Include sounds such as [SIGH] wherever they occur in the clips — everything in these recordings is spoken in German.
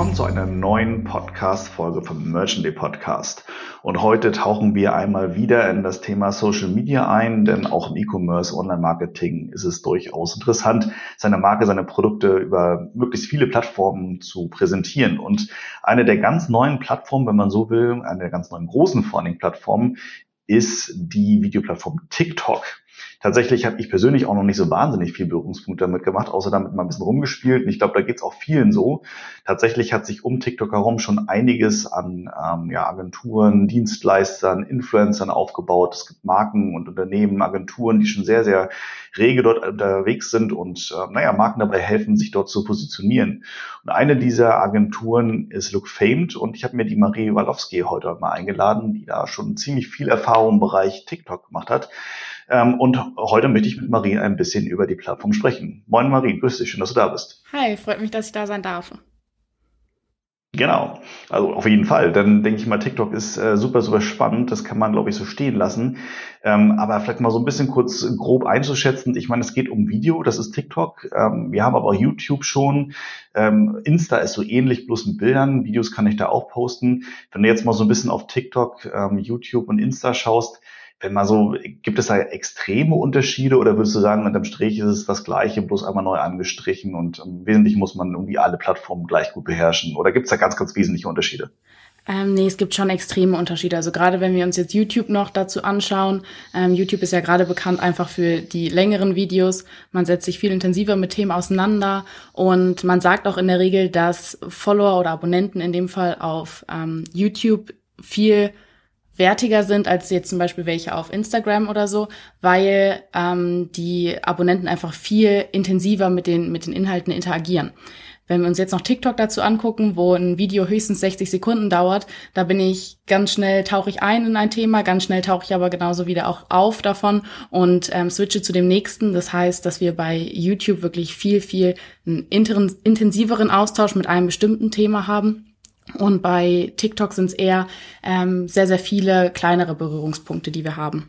Willkommen zu einer neuen Podcast-Folge vom Merchant Podcast. Und heute tauchen wir einmal wieder in das Thema Social Media ein, denn auch im E-Commerce, Online-Marketing ist es durchaus interessant, seine Marke, seine Produkte über möglichst viele Plattformen zu präsentieren. Und eine der ganz neuen Plattformen, wenn man so will, eine der ganz neuen großen vor Plattformen, ist die Videoplattform TikTok. Tatsächlich habe ich persönlich auch noch nicht so wahnsinnig viel Berührungspunkte damit gemacht, außer damit mal ein bisschen rumgespielt. Und ich glaube, da geht es auch vielen so. Tatsächlich hat sich um TikTok herum schon einiges an ähm, ja, Agenturen, Dienstleistern, Influencern aufgebaut. Es gibt Marken und Unternehmen, Agenturen, die schon sehr, sehr rege dort unterwegs sind und äh, naja, Marken dabei helfen, sich dort zu positionieren. Und eine dieser Agenturen ist Look Famed und ich habe mir die Marie Walowski heute mal eingeladen, die da schon ziemlich viel Erfahrung im Bereich TikTok gemacht hat. Ähm, und heute möchte ich mit Marie ein bisschen über die Plattform sprechen. Moin Marie, grüß dich, schön, dass du da bist. Hi, freut mich, dass ich da sein darf. Genau, also auf jeden Fall. Dann denke ich mal, TikTok ist äh, super, super spannend. Das kann man, glaube ich, so stehen lassen. Ähm, aber vielleicht mal so ein bisschen kurz grob einzuschätzen. Ich meine, es geht um Video, das ist TikTok. Ähm, wir haben aber auch YouTube schon. Ähm, Insta ist so ähnlich, bloß mit Bildern. Videos kann ich da auch posten. Wenn du jetzt mal so ein bisschen auf TikTok, ähm, YouTube und Insta schaust, wenn man so, gibt es da extreme Unterschiede oder würdest du sagen, unterm Strich ist es das Gleiche, bloß einmal neu angestrichen und im Wesentlichen muss man irgendwie alle Plattformen gleich gut beherrschen? Oder gibt es da ganz, ganz wesentliche Unterschiede? Ähm, nee, es gibt schon extreme Unterschiede. Also gerade wenn wir uns jetzt YouTube noch dazu anschauen, ähm, YouTube ist ja gerade bekannt einfach für die längeren Videos. Man setzt sich viel intensiver mit Themen auseinander und man sagt auch in der Regel, dass Follower oder Abonnenten in dem Fall auf ähm, YouTube viel wertiger sind als jetzt zum Beispiel welche auf Instagram oder so, weil ähm, die Abonnenten einfach viel intensiver mit den, mit den Inhalten interagieren. Wenn wir uns jetzt noch TikTok dazu angucken, wo ein Video höchstens 60 Sekunden dauert, da bin ich ganz schnell, tauche ich ein in ein Thema, ganz schnell tauche ich aber genauso wieder auch auf davon und ähm, switche zu dem nächsten. Das heißt, dass wir bei YouTube wirklich viel, viel einen intensiveren Austausch mit einem bestimmten Thema haben und bei TikTok sind es eher ähm, sehr, sehr viele kleinere Berührungspunkte, die wir haben.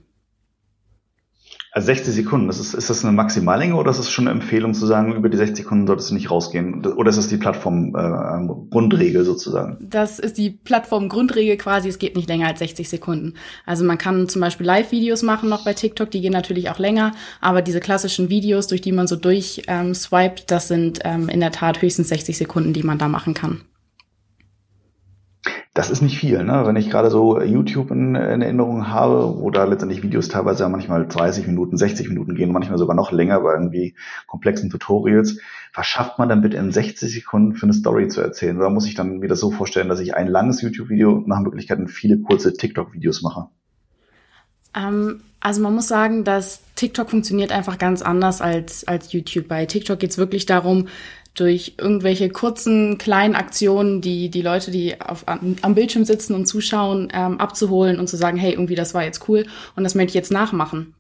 Also 60 Sekunden, das ist, ist das eine Maximallänge oder ist das schon eine Empfehlung zu sagen, über die 60 Sekunden solltest du nicht rausgehen? Oder ist das die Plattform-Grundregel äh, sozusagen? Das ist die Plattform-Grundregel quasi, es geht nicht länger als 60 Sekunden. Also man kann zum Beispiel Live-Videos machen noch bei TikTok, die gehen natürlich auch länger, aber diese klassischen Videos, durch die man so durch ähm, swiped, das sind ähm, in der Tat höchstens 60 Sekunden, die man da machen kann das ist nicht viel. Ne? Wenn ich gerade so YouTube in, in, Erinnerung habe, wo da letztendlich Videos teilweise ja manchmal 30 Minuten, 60 Minuten gehen, manchmal sogar noch länger bei irgendwie komplexen Tutorials, was schafft man dann bitte in 60 Sekunden für eine Story zu erzählen? Oder muss ich dann mir das so vorstellen, dass ich ein langes YouTube-Video nach Möglichkeiten viele kurze TikTok-Videos mache? Ähm, also man muss sagen, dass TikTok funktioniert einfach ganz anders als, als YouTube. Bei TikTok geht es wirklich darum, durch irgendwelche kurzen, kleinen Aktionen, die die Leute, die auf, am Bildschirm sitzen und zuschauen, ähm, abzuholen und zu sagen, hey, irgendwie das war jetzt cool und das möchte ich jetzt nachmachen.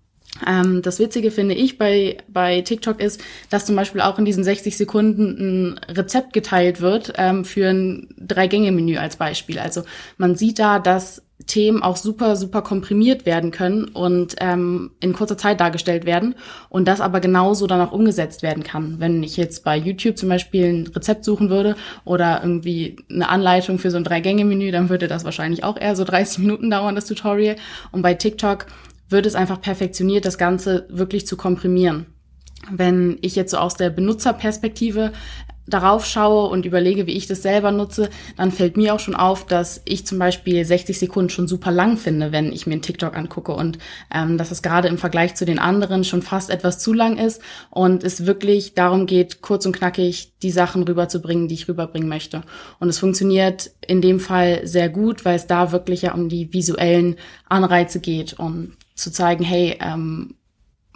Ähm, das Witzige finde ich bei, bei TikTok ist, dass zum Beispiel auch in diesen 60 Sekunden ein Rezept geteilt wird ähm, für ein Drei-Gänge-Menü als Beispiel. Also man sieht da, dass Themen auch super, super komprimiert werden können und ähm, in kurzer Zeit dargestellt werden und das aber genauso dann auch umgesetzt werden kann. Wenn ich jetzt bei YouTube zum Beispiel ein Rezept suchen würde oder irgendwie eine Anleitung für so ein Drei-Gänge-Menü, dann würde das wahrscheinlich auch eher so 30 Minuten dauern, das Tutorial. Und bei TikTok wird es einfach perfektioniert, das Ganze wirklich zu komprimieren. Wenn ich jetzt so aus der Benutzerperspektive darauf schaue und überlege, wie ich das selber nutze, dann fällt mir auch schon auf, dass ich zum Beispiel 60 Sekunden schon super lang finde, wenn ich mir einen TikTok angucke und ähm, dass es gerade im Vergleich zu den anderen schon fast etwas zu lang ist und es wirklich darum geht, kurz und knackig die Sachen rüberzubringen, die ich rüberbringen möchte. Und es funktioniert in dem Fall sehr gut, weil es da wirklich ja um die visuellen Anreize geht und zu zeigen, hey, ähm,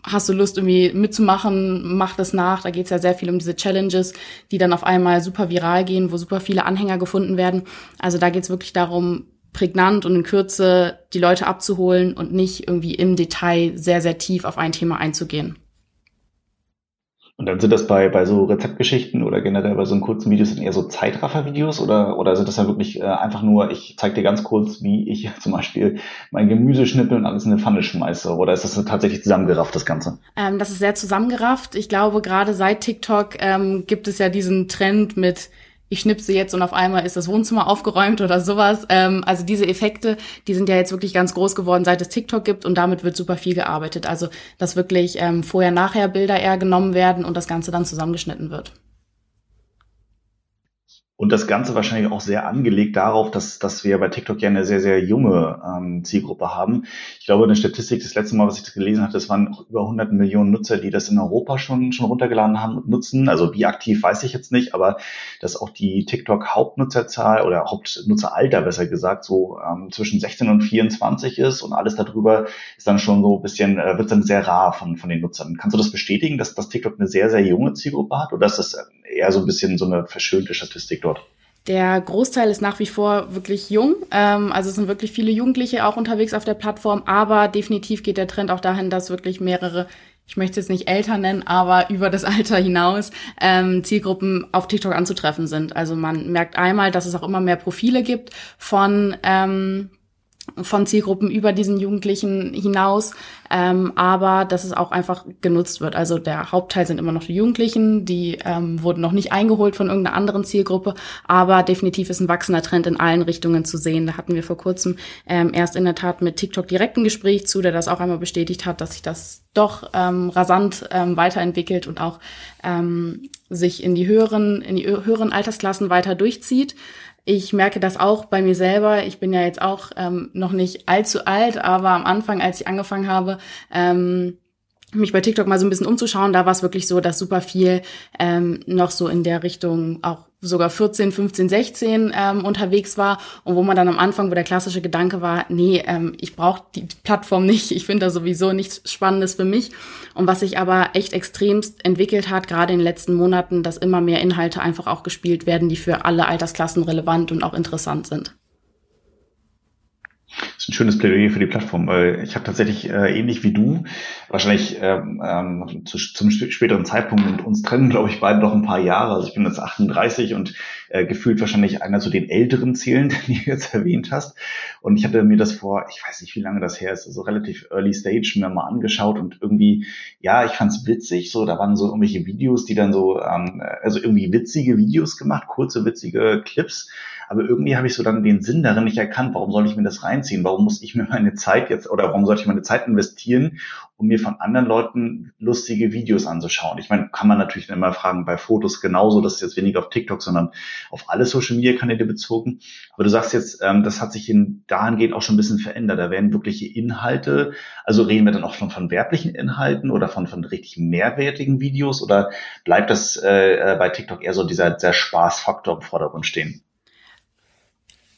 hast du Lust irgendwie mitzumachen, mach das nach. Da geht's ja sehr viel um diese Challenges, die dann auf einmal super viral gehen, wo super viele Anhänger gefunden werden. Also da geht's wirklich darum, prägnant und in Kürze die Leute abzuholen und nicht irgendwie im Detail sehr, sehr tief auf ein Thema einzugehen. Und dann sind das bei, bei so Rezeptgeschichten oder generell bei so kurzen Videos dann eher so Zeitraffer-Videos oder, oder sind das dann wirklich äh, einfach nur, ich zeige dir ganz kurz, wie ich [LAUGHS] zum Beispiel mein Gemüse schnippel und alles in eine Pfanne schmeiße? Oder ist das tatsächlich zusammengerafft, das Ganze? Ähm, das ist sehr zusammengerafft. Ich glaube, gerade seit TikTok ähm, gibt es ja diesen Trend mit ich schnipse jetzt und auf einmal ist das Wohnzimmer aufgeräumt oder sowas. Ähm, also diese Effekte, die sind ja jetzt wirklich ganz groß geworden, seit es TikTok gibt und damit wird super viel gearbeitet. Also dass wirklich ähm, vorher-nachher Bilder eher genommen werden und das Ganze dann zusammengeschnitten wird. Und das Ganze wahrscheinlich auch sehr angelegt darauf, dass, dass wir bei TikTok ja eine sehr, sehr junge ähm, Zielgruppe haben. Ich glaube, eine Statistik, das letzte Mal, was ich gelesen hatte, das waren über 100 Millionen Nutzer, die das in Europa schon, schon runtergeladen haben und nutzen. Also wie aktiv weiß ich jetzt nicht, aber dass auch die TikTok-Hauptnutzerzahl oder Hauptnutzeralter besser gesagt so ähm, zwischen 16 und 24 ist und alles darüber ist dann schon so ein bisschen, äh, wird dann sehr rar von, von den Nutzern. Kannst du das bestätigen, dass, dass TikTok eine sehr, sehr junge Zielgruppe hat oder ist das eher so ein bisschen so eine verschönte Statistik dort? Der Großteil ist nach wie vor wirklich jung. Ähm, also es sind wirklich viele Jugendliche auch unterwegs auf der Plattform, aber definitiv geht der Trend auch dahin, dass wirklich mehrere, ich möchte es jetzt nicht älter nennen, aber über das Alter hinaus ähm, Zielgruppen auf TikTok anzutreffen sind. Also man merkt einmal, dass es auch immer mehr Profile gibt von ähm, von Zielgruppen über diesen Jugendlichen hinaus, ähm, aber dass es auch einfach genutzt wird. Also der Hauptteil sind immer noch die Jugendlichen, die ähm, wurden noch nicht eingeholt von irgendeiner anderen Zielgruppe, aber definitiv ist ein wachsender Trend in allen Richtungen zu sehen. Da hatten wir vor kurzem ähm, erst in der Tat mit TikTok direkt ein Gespräch zu, der das auch einmal bestätigt hat, dass sich das doch ähm, rasant ähm, weiterentwickelt und auch ähm, sich in die höheren, in die höheren Altersklassen weiter durchzieht. Ich merke das auch bei mir selber. Ich bin ja jetzt auch ähm, noch nicht allzu alt, aber am Anfang, als ich angefangen habe, ähm, mich bei TikTok mal so ein bisschen umzuschauen, da war es wirklich so, dass super viel ähm, noch so in der Richtung auch sogar 14, 15, 16 ähm, unterwegs war und wo man dann am Anfang, wo der klassische Gedanke war, nee, ähm, ich brauche die Plattform nicht, ich finde da sowieso nichts Spannendes für mich. Und was sich aber echt extremst entwickelt hat, gerade in den letzten Monaten, dass immer mehr Inhalte einfach auch gespielt werden, die für alle Altersklassen relevant und auch interessant sind. Das ist ein schönes Plädoyer für die Plattform, ich habe tatsächlich äh, ähnlich wie du, wahrscheinlich ähm, ähm, zu, zum späteren Zeitpunkt und uns trennen, glaube ich, beide noch ein paar Jahre. Also ich bin jetzt 38 und äh, gefühlt wahrscheinlich einer zu den älteren Zielen, [LAUGHS] die du jetzt erwähnt hast. Und ich hatte mir das vor, ich weiß nicht, wie lange das her ist, also relativ early stage mir mal angeschaut und irgendwie, ja, ich fand es witzig. So, da waren so irgendwelche Videos, die dann so, ähm, also irgendwie witzige Videos gemacht, kurze witzige Clips aber irgendwie habe ich so dann den Sinn darin nicht erkannt. Warum soll ich mir das reinziehen? Warum muss ich mir meine Zeit jetzt oder warum sollte ich meine Zeit investieren, um mir von anderen Leuten lustige Videos anzuschauen? Ich meine, kann man natürlich immer fragen, bei Fotos genauso, das ist jetzt weniger auf TikTok, sondern auf alle Social Media Kanäle bezogen. Aber du sagst jetzt, ähm, das hat sich in dahingehend auch schon ein bisschen verändert. Da werden wirkliche Inhalte, also reden wir dann auch von, von werblichen Inhalten oder von, von richtig mehrwertigen Videos oder bleibt das äh, äh bei TikTok eher so dieser, dieser Spaßfaktor im Vordergrund stehen?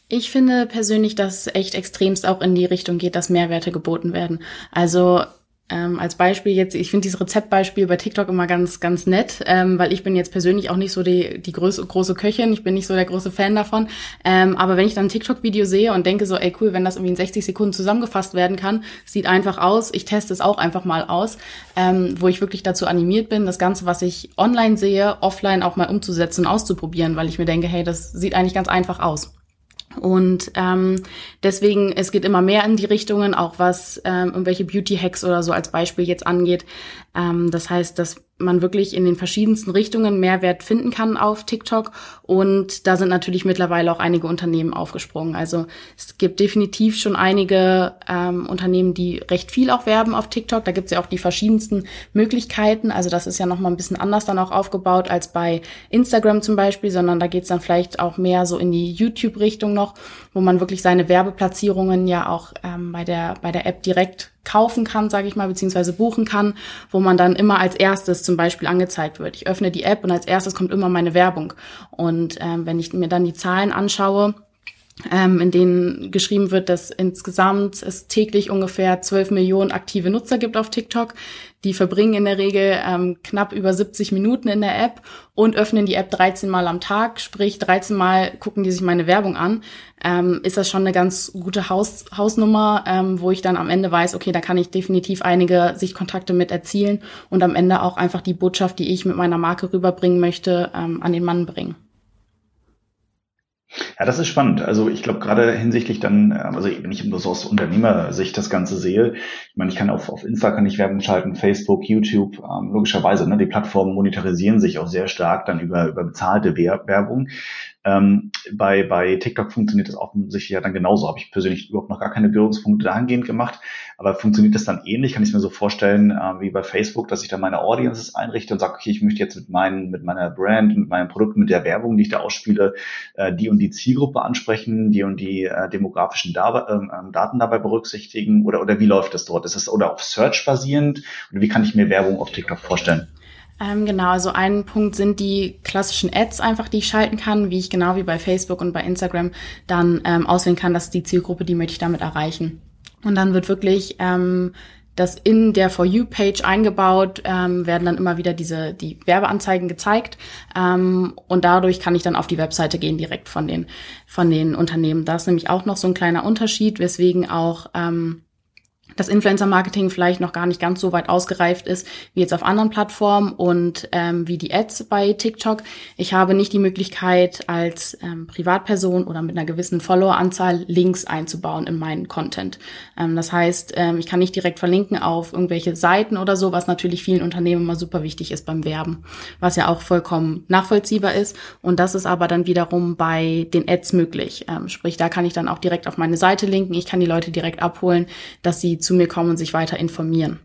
Ich finde persönlich, dass es echt extremst auch in die Richtung geht, dass Mehrwerte geboten werden. Also ähm, als Beispiel jetzt, ich finde dieses Rezeptbeispiel bei TikTok immer ganz, ganz nett, ähm, weil ich bin jetzt persönlich auch nicht so die, die große, große Köchin, ich bin nicht so der große Fan davon. Ähm, aber wenn ich dann ein TikTok-Video sehe und denke so, ey cool, wenn das irgendwie in 60 Sekunden zusammengefasst werden kann, sieht einfach aus, ich teste es auch einfach mal aus, ähm, wo ich wirklich dazu animiert bin, das Ganze, was ich online sehe, offline auch mal umzusetzen auszuprobieren, weil ich mir denke, hey, das sieht eigentlich ganz einfach aus. Und ähm, deswegen, es geht immer mehr in die Richtungen, auch was ähm, irgendwelche Beauty-Hacks oder so als Beispiel jetzt angeht. Ähm, das heißt, dass man wirklich in den verschiedensten Richtungen Mehrwert finden kann auf TikTok. Und da sind natürlich mittlerweile auch einige Unternehmen aufgesprungen. Also es gibt definitiv schon einige ähm, Unternehmen, die recht viel auch werben auf TikTok. Da gibt es ja auch die verschiedensten Möglichkeiten. Also das ist ja nochmal ein bisschen anders dann auch aufgebaut als bei Instagram zum Beispiel, sondern da geht es dann vielleicht auch mehr so in die YouTube-Richtung noch, wo man wirklich seine Werbeplatzierungen ja auch ähm, bei, der, bei der App direkt kaufen kann, sage ich mal, beziehungsweise buchen kann, wo man dann immer als erstes zum Beispiel angezeigt wird. Ich öffne die App und als erstes kommt immer meine Werbung. Und ähm, wenn ich mir dann die Zahlen anschaue, ähm, in denen geschrieben wird, dass insgesamt es täglich ungefähr 12 Millionen aktive Nutzer gibt auf TikTok. Die verbringen in der Regel ähm, knapp über 70 Minuten in der App und öffnen die App 13 Mal am Tag, sprich 13 Mal gucken die sich meine Werbung an. Ähm, ist das schon eine ganz gute Haus, Hausnummer, ähm, wo ich dann am Ende weiß, okay, da kann ich definitiv einige Sichtkontakte mit erzielen und am Ende auch einfach die Botschaft, die ich mit meiner Marke rüberbringen möchte, ähm, an den Mann bringen. Ja, das ist spannend. Also ich glaube gerade hinsichtlich dann, ähm, also wenn ich so aus Unternehmersicht das Ganze sehe, ich meine, ich kann auf, auf Insta kann ich Werbung schalten, Facebook, YouTube, ähm, logischerweise, ne, die Plattformen monetarisieren sich auch sehr stark dann über, über bezahlte Werbung. Ähm, bei, bei TikTok funktioniert das offensichtlich ja dann genauso. Habe ich persönlich überhaupt noch gar keine Berührungspunkte dahingehend gemacht. Aber funktioniert das dann ähnlich? Kann ich mir so vorstellen äh, wie bei Facebook, dass ich dann meine Audiences einrichte und sage, okay, ich möchte jetzt mit, meinen, mit meiner Brand, mit meinem Produkt, mit der Werbung, die ich da ausspiele, äh, die und die Zielgruppe ansprechen, die und die äh, demografischen da ähm, ähm, Daten dabei berücksichtigen? Oder, oder wie läuft das dort? Ist es oder auf Search basierend? Oder wie kann ich mir Werbung auf TikTok vorstellen? Ähm, genau, also ein Punkt sind die klassischen Ads einfach, die ich schalten kann, wie ich genau wie bei Facebook und bei Instagram dann ähm, auswählen kann, dass die Zielgruppe, die möchte ich damit erreichen. Und dann wird wirklich ähm, das in der For You-Page eingebaut, ähm, werden dann immer wieder diese die Werbeanzeigen gezeigt ähm, und dadurch kann ich dann auf die Webseite gehen direkt von den von den Unternehmen. Da ist nämlich auch noch so ein kleiner Unterschied, weswegen auch ähm, das Influencer-Marketing vielleicht noch gar nicht ganz so weit ausgereift ist wie jetzt auf anderen Plattformen und ähm, wie die Ads bei TikTok. Ich habe nicht die Möglichkeit, als ähm, Privatperson oder mit einer gewissen Followeranzahl Links einzubauen in meinen Content. Ähm, das heißt, ähm, ich kann nicht direkt verlinken auf irgendwelche Seiten oder so, was natürlich vielen Unternehmen immer super wichtig ist beim Werben, was ja auch vollkommen nachvollziehbar ist. Und das ist aber dann wiederum bei den Ads möglich. Ähm, sprich, da kann ich dann auch direkt auf meine Seite linken. Ich kann die Leute direkt abholen, dass sie zu mir kommen und sich weiter informieren.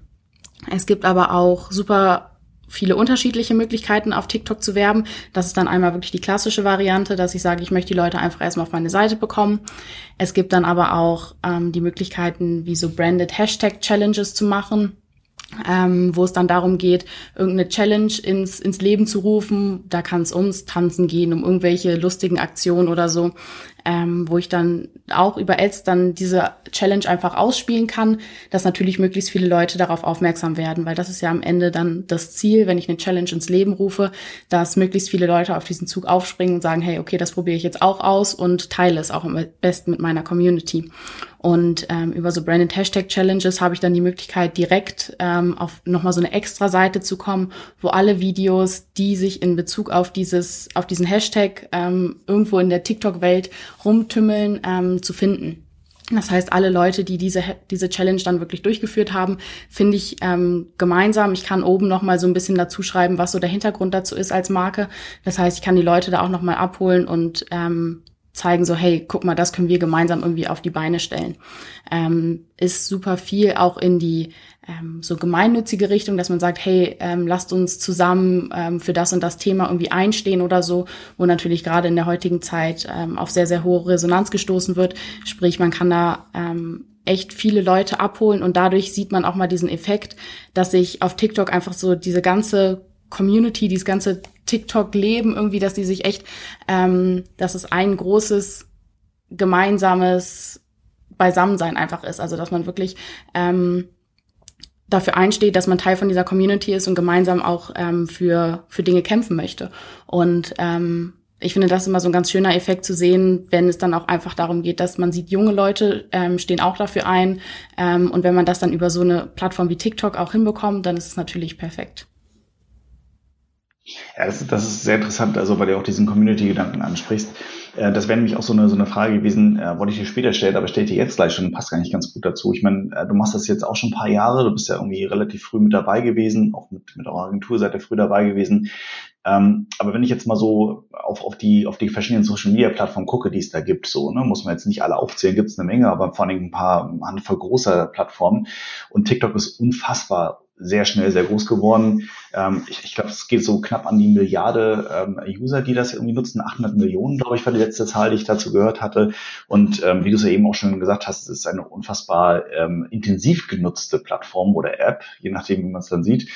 Es gibt aber auch super viele unterschiedliche Möglichkeiten auf TikTok zu werben. Das ist dann einmal wirklich die klassische Variante, dass ich sage, ich möchte die Leute einfach erstmal auf meine Seite bekommen. Es gibt dann aber auch ähm, die Möglichkeiten, wie so branded Hashtag Challenges zu machen ähm, wo es dann darum geht, irgendeine Challenge ins, ins Leben zu rufen. Da kann es ums Tanzen gehen, um irgendwelche lustigen Aktionen oder so, ähm, wo ich dann auch über Ads dann diese Challenge einfach ausspielen kann, dass natürlich möglichst viele Leute darauf aufmerksam werden, weil das ist ja am Ende dann das Ziel, wenn ich eine Challenge ins Leben rufe, dass möglichst viele Leute auf diesen Zug aufspringen und sagen, hey, okay, das probiere ich jetzt auch aus und teile es auch am besten mit meiner Community. Und ähm, über so Branded Hashtag Challenges habe ich dann die Möglichkeit, direkt ähm, auf nochmal so eine extra Seite zu kommen, wo alle Videos, die sich in Bezug auf dieses, auf diesen Hashtag ähm, irgendwo in der TikTok-Welt rumtümmeln, ähm, zu finden. Das heißt, alle Leute, die diese, diese Challenge dann wirklich durchgeführt haben, finde ich ähm, gemeinsam. Ich kann oben noch mal so ein bisschen dazu schreiben, was so der Hintergrund dazu ist als Marke. Das heißt, ich kann die Leute da auch noch mal abholen und ähm, zeigen so, hey, guck mal, das können wir gemeinsam irgendwie auf die Beine stellen. Ähm, ist super viel auch in die ähm, so gemeinnützige Richtung, dass man sagt, hey, ähm, lasst uns zusammen ähm, für das und das Thema irgendwie einstehen oder so, wo natürlich gerade in der heutigen Zeit ähm, auf sehr, sehr hohe Resonanz gestoßen wird. Sprich, man kann da ähm, echt viele Leute abholen und dadurch sieht man auch mal diesen Effekt, dass sich auf TikTok einfach so diese ganze Community, dieses ganze TikTok-Leben irgendwie, dass die sich echt, ähm, dass es ein großes gemeinsames Beisammensein einfach ist. Also dass man wirklich ähm, dafür einsteht, dass man Teil von dieser Community ist und gemeinsam auch ähm, für, für Dinge kämpfen möchte. Und ähm, ich finde, das ist immer so ein ganz schöner Effekt zu sehen, wenn es dann auch einfach darum geht, dass man sieht, junge Leute ähm, stehen auch dafür ein. Ähm, und wenn man das dann über so eine Plattform wie TikTok auch hinbekommt, dann ist es natürlich perfekt. Ja, das, das ist sehr interessant, also weil du auch diesen Community-Gedanken ansprichst. Äh, das wäre nämlich auch so eine, so eine Frage gewesen, äh, wollte ich dir später stellen, aber stell dir jetzt gleich schon, passt gar nicht ganz gut dazu. Ich meine, äh, du machst das jetzt auch schon ein paar Jahre, du bist ja irgendwie relativ früh mit dabei gewesen, auch mit, mit eurer Agentur seid ihr früh dabei gewesen. Ähm, aber wenn ich jetzt mal so auf, auf, die, auf die verschiedenen Social Media Plattformen gucke, die es da gibt, so, ne, muss man jetzt nicht alle aufzählen, gibt es eine Menge, aber vor allem ein paar Handvoll großer Plattformen. Und TikTok ist unfassbar sehr schnell sehr groß geworden. Ähm, ich ich glaube, es geht so knapp an die Milliarde ähm, User, die das irgendwie nutzen. 800 Millionen, glaube ich, war die letzte Zahl, die ich dazu gehört hatte. Und ähm, wie du es ja eben auch schon gesagt hast, es ist eine unfassbar ähm, intensiv genutzte Plattform oder App, je nachdem, wie man es dann sieht.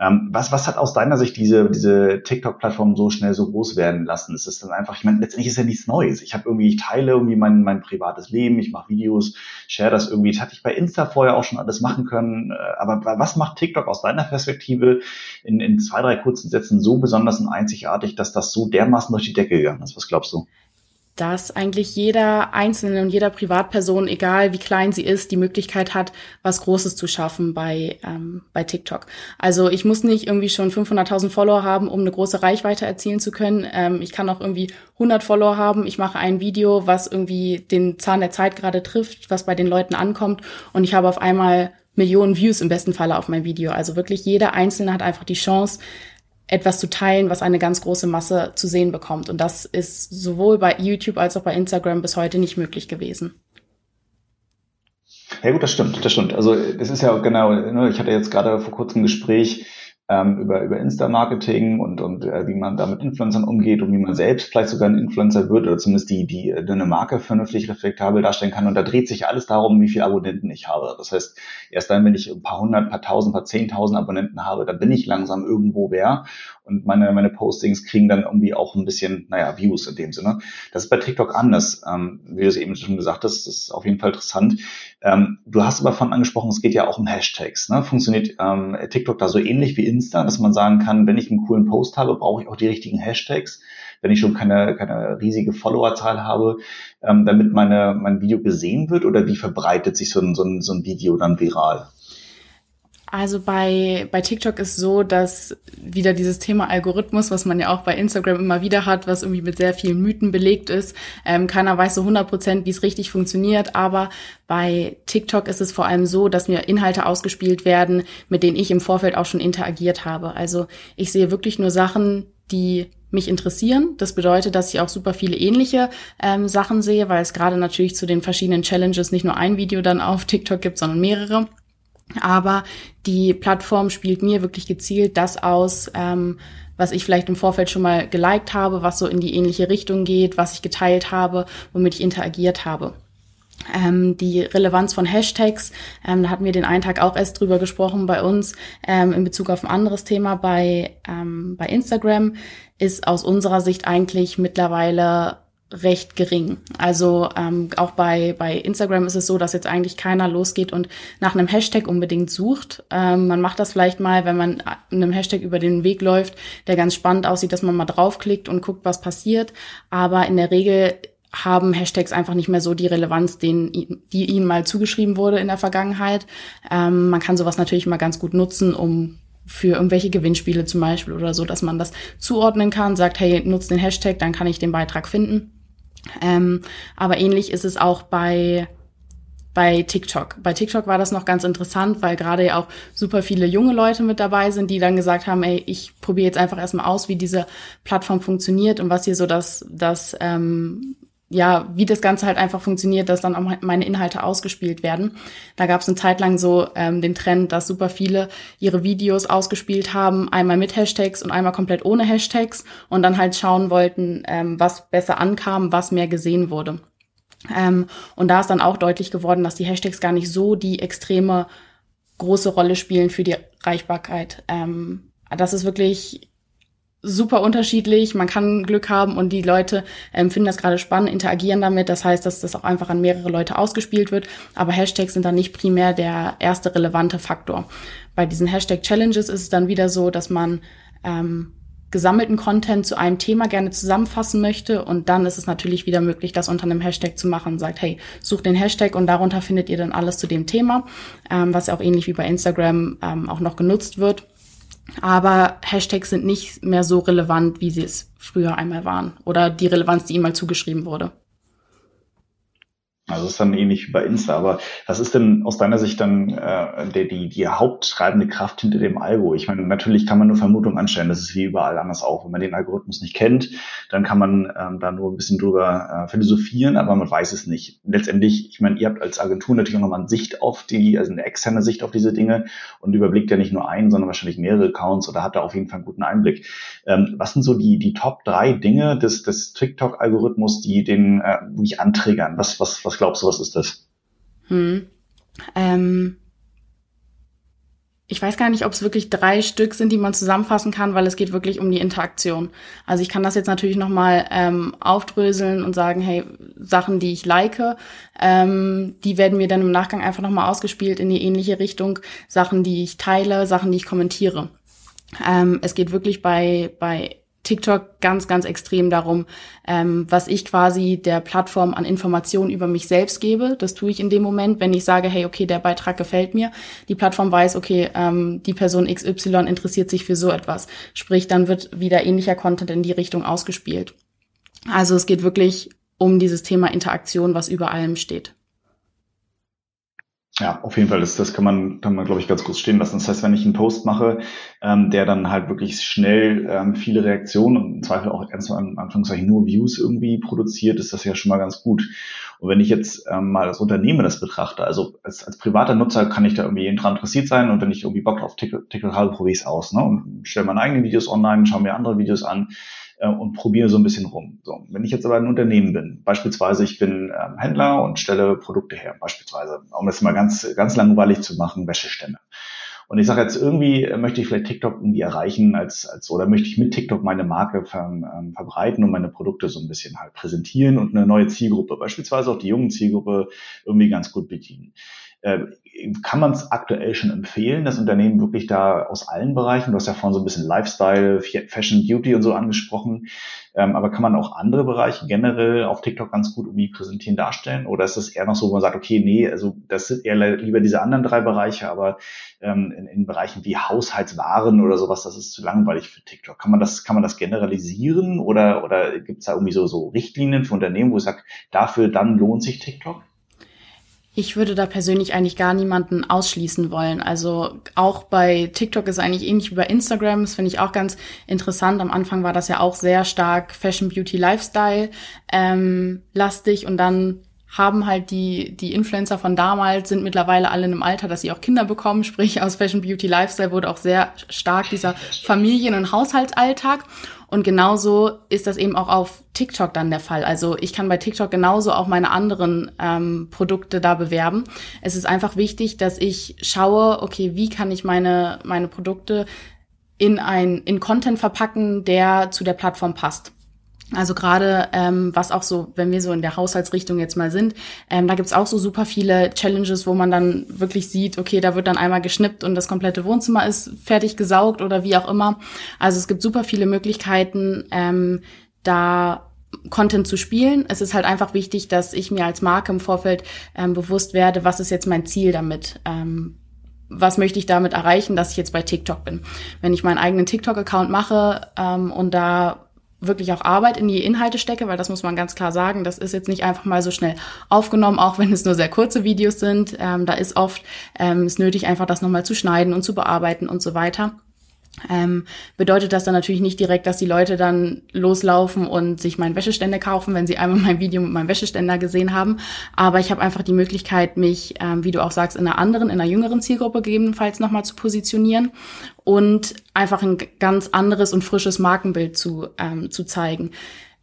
Ähm, was, was hat aus deiner Sicht diese, diese TikTok-Plattform so schnell so groß werden lassen? Ist es dann einfach, ich meine, letztendlich ist ja nichts Neues. Ich habe irgendwie, ich teile irgendwie mein, mein privates Leben, ich mache Videos, share das irgendwie. Das hatte ich bei Insta vorher auch schon alles machen können. Äh, aber was macht TikTok aus deiner Perspektive in, in zwei, drei kurzen Sätzen so besonders und einzigartig, dass das so dermaßen durch die Decke gegangen ist? Was glaubst du? Dass eigentlich jeder Einzelne und jeder Privatperson, egal wie klein sie ist, die Möglichkeit hat, was Großes zu schaffen bei, ähm, bei TikTok. Also ich muss nicht irgendwie schon 500.000 Follower haben, um eine große Reichweite erzielen zu können. Ähm, ich kann auch irgendwie 100 Follower haben. Ich mache ein Video, was irgendwie den Zahn der Zeit gerade trifft, was bei den Leuten ankommt und ich habe auf einmal Millionen Views im besten Falle auf mein Video. Also wirklich jeder Einzelne hat einfach die Chance, etwas zu teilen, was eine ganz große Masse zu sehen bekommt. Und das ist sowohl bei YouTube als auch bei Instagram bis heute nicht möglich gewesen. Ja gut, das stimmt, das stimmt. Also das ist ja genau, ne, ich hatte jetzt gerade vor kurzem ein Gespräch ähm, über, über Insta-Marketing und, und äh, wie man da mit Influencern umgeht und wie man selbst vielleicht sogar ein Influencer wird oder zumindest die, die äh, eine Marke vernünftig reflektabel darstellen kann. Und da dreht sich alles darum, wie viele Abonnenten ich habe. Das heißt, erst dann, wenn ich ein paar hundert, paar tausend, paar zehntausend Abonnenten habe, dann bin ich langsam irgendwo wer. Und meine, meine Postings kriegen dann irgendwie auch ein bisschen, naja, Views in dem Sinne. Das ist bei TikTok anders. Ähm, wie du es eben schon gesagt hast, das ist auf jeden Fall interessant. Ähm, du hast aber von angesprochen, es geht ja auch um Hashtags. Ne? Funktioniert ähm, TikTok da so ähnlich wie Insta, dass man sagen kann, wenn ich einen coolen Post habe, brauche ich auch die richtigen Hashtags. Wenn ich schon keine, keine riesige Followerzahl habe, ähm, damit meine, mein Video gesehen wird oder wie verbreitet sich so ein, so ein, so ein Video dann viral? Also bei, bei TikTok ist so, dass wieder dieses Thema Algorithmus, was man ja auch bei Instagram immer wieder hat, was irgendwie mit sehr vielen Mythen belegt ist. Ähm, keiner weiß so 100 Prozent, wie es richtig funktioniert, aber bei TikTok ist es vor allem so, dass mir Inhalte ausgespielt werden, mit denen ich im Vorfeld auch schon interagiert habe. Also ich sehe wirklich nur Sachen, die mich interessieren. Das bedeutet, dass ich auch super viele ähnliche ähm, Sachen sehe, weil es gerade natürlich zu den verschiedenen Challenges nicht nur ein Video dann auf TikTok gibt, sondern mehrere. Aber die Plattform spielt mir wirklich gezielt das aus, ähm, was ich vielleicht im Vorfeld schon mal geliked habe, was so in die ähnliche Richtung geht, was ich geteilt habe, womit ich interagiert habe. Ähm, die Relevanz von Hashtags, ähm, da hatten wir den einen Tag auch erst drüber gesprochen bei uns ähm, in Bezug auf ein anderes Thema bei, ähm, bei Instagram, ist aus unserer Sicht eigentlich mittlerweile recht gering. Also ähm, auch bei, bei Instagram ist es so, dass jetzt eigentlich keiner losgeht und nach einem Hashtag unbedingt sucht. Ähm, man macht das vielleicht mal, wenn man einem Hashtag über den Weg läuft, der ganz spannend aussieht, dass man mal draufklickt und guckt, was passiert. Aber in der Regel haben Hashtags einfach nicht mehr so die Relevanz, den, die ihnen mal zugeschrieben wurde in der Vergangenheit. Ähm, man kann sowas natürlich mal ganz gut nutzen, um für irgendwelche Gewinnspiele zum Beispiel oder so, dass man das zuordnen kann, sagt, hey, nutzt den Hashtag, dann kann ich den Beitrag finden. Ähm, aber ähnlich ist es auch bei bei TikTok. Bei TikTok war das noch ganz interessant, weil gerade ja auch super viele junge Leute mit dabei sind, die dann gesagt haben, ey, ich probiere jetzt einfach erstmal aus, wie diese Plattform funktioniert und was hier so das, das ähm, ja, wie das Ganze halt einfach funktioniert, dass dann auch meine Inhalte ausgespielt werden. Da gab es eine Zeit lang so ähm, den Trend, dass super viele ihre Videos ausgespielt haben, einmal mit Hashtags und einmal komplett ohne Hashtags und dann halt schauen wollten, ähm, was besser ankam, was mehr gesehen wurde. Ähm, und da ist dann auch deutlich geworden, dass die Hashtags gar nicht so die extreme große Rolle spielen für die Reichbarkeit. Ähm, das ist wirklich super unterschiedlich. Man kann Glück haben und die Leute ähm, finden das gerade spannend, interagieren damit. Das heißt, dass das auch einfach an mehrere Leute ausgespielt wird. Aber Hashtags sind dann nicht primär der erste relevante Faktor. Bei diesen Hashtag-Challenges ist es dann wieder so, dass man ähm, gesammelten Content zu einem Thema gerne zusammenfassen möchte und dann ist es natürlich wieder möglich, das unter einem Hashtag zu machen. Sagt, hey, sucht den Hashtag und darunter findet ihr dann alles zu dem Thema, ähm, was ja auch ähnlich wie bei Instagram ähm, auch noch genutzt wird. Aber Hashtags sind nicht mehr so relevant, wie sie es früher einmal waren oder die Relevanz, die ihnen mal zugeschrieben wurde. Also es ist dann ähnlich wie bei Insta, aber was ist denn aus deiner Sicht dann äh, der, die, die haupttreibende Kraft hinter dem Algo? Ich meine, natürlich kann man nur Vermutungen anstellen, das ist wie überall anders auch. Wenn man den Algorithmus nicht kennt, dann kann man ähm, da nur ein bisschen drüber äh, philosophieren, aber man weiß es nicht. Letztendlich, ich meine, ihr habt als Agentur natürlich auch nochmal eine Sicht auf die, also eine externe Sicht auf diese Dinge und überblickt ja nicht nur einen, sondern wahrscheinlich mehrere Accounts oder hat da auf jeden Fall einen guten Einblick. Ähm, was sind so die, die Top drei Dinge des, des TikTok-Algorithmus, die den äh, wirklich antriggern? Was, was, was glaubst du, was ist das? Hm. Ähm, ich weiß gar nicht, ob es wirklich drei Stück sind, die man zusammenfassen kann, weil es geht wirklich um die Interaktion. Also ich kann das jetzt natürlich nochmal ähm, aufdröseln und sagen, hey, Sachen, die ich like, ähm, die werden mir dann im Nachgang einfach nochmal ausgespielt in die ähnliche Richtung. Sachen, die ich teile, Sachen, die ich kommentiere. Ähm, es geht wirklich bei, bei TikTok ganz, ganz extrem darum, ähm, was ich quasi der Plattform an Informationen über mich selbst gebe. Das tue ich in dem Moment, wenn ich sage, hey, okay, der Beitrag gefällt mir. Die Plattform weiß, okay, ähm, die Person XY interessiert sich für so etwas. Sprich, dann wird wieder ähnlicher Content in die Richtung ausgespielt. Also es geht wirklich um dieses Thema Interaktion, was über allem steht. Ja, auf jeden Fall, das, das kann man, kann man, glaube ich, ganz kurz stehen lassen. Das heißt, wenn ich einen Post mache, ähm, der dann halt wirklich schnell ähm, viele Reaktionen und im Zweifel auch ganz am Anfangszeichen nur Views irgendwie produziert, ist das ja schon mal ganz gut. Und wenn ich jetzt ähm, mal als Unternehmen das betrachte, also als, als privater Nutzer kann ich da irgendwie dran interessiert sein und wenn ich irgendwie Bock auf TikTok, TikTok habe, probiere ich es aus ne? und stelle meine eigenen Videos online, schaue mir andere Videos an äh, und probiere so ein bisschen rum. So, wenn ich jetzt aber ein Unternehmen bin, beispielsweise ich bin ähm, Händler und stelle Produkte her, beispielsweise, um das mal ganz, ganz langweilig zu machen, Wäschestämme. Und ich sage jetzt irgendwie möchte ich vielleicht TikTok irgendwie erreichen als, als oder möchte ich mit TikTok meine Marke ver, ähm, verbreiten und meine Produkte so ein bisschen halt präsentieren und eine neue Zielgruppe, beispielsweise auch die jungen Zielgruppe, irgendwie ganz gut bedienen. Äh, kann man es aktuell schon empfehlen, das Unternehmen wirklich da aus allen Bereichen, du hast ja vorhin so ein bisschen Lifestyle, Fashion, Beauty und so angesprochen, ähm, aber kann man auch andere Bereiche generell auf TikTok ganz gut irgendwie präsentieren, darstellen? Oder ist es eher noch so, wo man sagt, okay, nee, also das sind eher lieber diese anderen drei Bereiche, aber ähm, in, in Bereichen wie Haushaltswaren oder sowas, das ist zu langweilig für TikTok. Kann man das, kann man das generalisieren oder, oder gibt es da irgendwie so, so Richtlinien für Unternehmen, wo ich sage, dafür dann lohnt sich TikTok? Ich würde da persönlich eigentlich gar niemanden ausschließen wollen. Also auch bei TikTok ist eigentlich ähnlich wie bei Instagram. Das finde ich auch ganz interessant. Am Anfang war das ja auch sehr stark Fashion, Beauty, Lifestyle ähm, lastig und dann haben halt die, die Influencer von damals, sind mittlerweile alle in einem Alter, dass sie auch Kinder bekommen. Sprich, aus Fashion, Beauty, Lifestyle wurde auch sehr stark dieser Familien- und Haushaltsalltag. Und genauso ist das eben auch auf TikTok dann der Fall. Also ich kann bei TikTok genauso auch meine anderen ähm, Produkte da bewerben. Es ist einfach wichtig, dass ich schaue, okay, wie kann ich meine, meine Produkte in ein in Content verpacken, der zu der Plattform passt. Also gerade ähm, was auch so, wenn wir so in der Haushaltsrichtung jetzt mal sind, ähm, da gibt's auch so super viele Challenges, wo man dann wirklich sieht, okay, da wird dann einmal geschnippt und das komplette Wohnzimmer ist fertig gesaugt oder wie auch immer. Also es gibt super viele Möglichkeiten, ähm, da Content zu spielen. Es ist halt einfach wichtig, dass ich mir als Marke im Vorfeld ähm, bewusst werde, was ist jetzt mein Ziel damit. Ähm, was möchte ich damit erreichen, dass ich jetzt bei TikTok bin. Wenn ich meinen eigenen TikTok-Account mache ähm, und da wirklich auch Arbeit in die Inhalte stecke, weil das muss man ganz klar sagen, das ist jetzt nicht einfach mal so schnell aufgenommen, auch wenn es nur sehr kurze Videos sind. Ähm, da ist oft ähm, nötig, einfach das nochmal zu schneiden und zu bearbeiten und so weiter ähm, bedeutet das dann natürlich nicht direkt, dass die Leute dann loslaufen und sich meinen Wäscheständer kaufen, wenn sie einmal mein Video mit meinem Wäscheständer gesehen haben. Aber ich habe einfach die Möglichkeit, mich, ähm, wie du auch sagst, in einer anderen, in einer jüngeren Zielgruppe gegebenenfalls nochmal zu positionieren und einfach ein ganz anderes und frisches Markenbild zu, ähm, zu zeigen.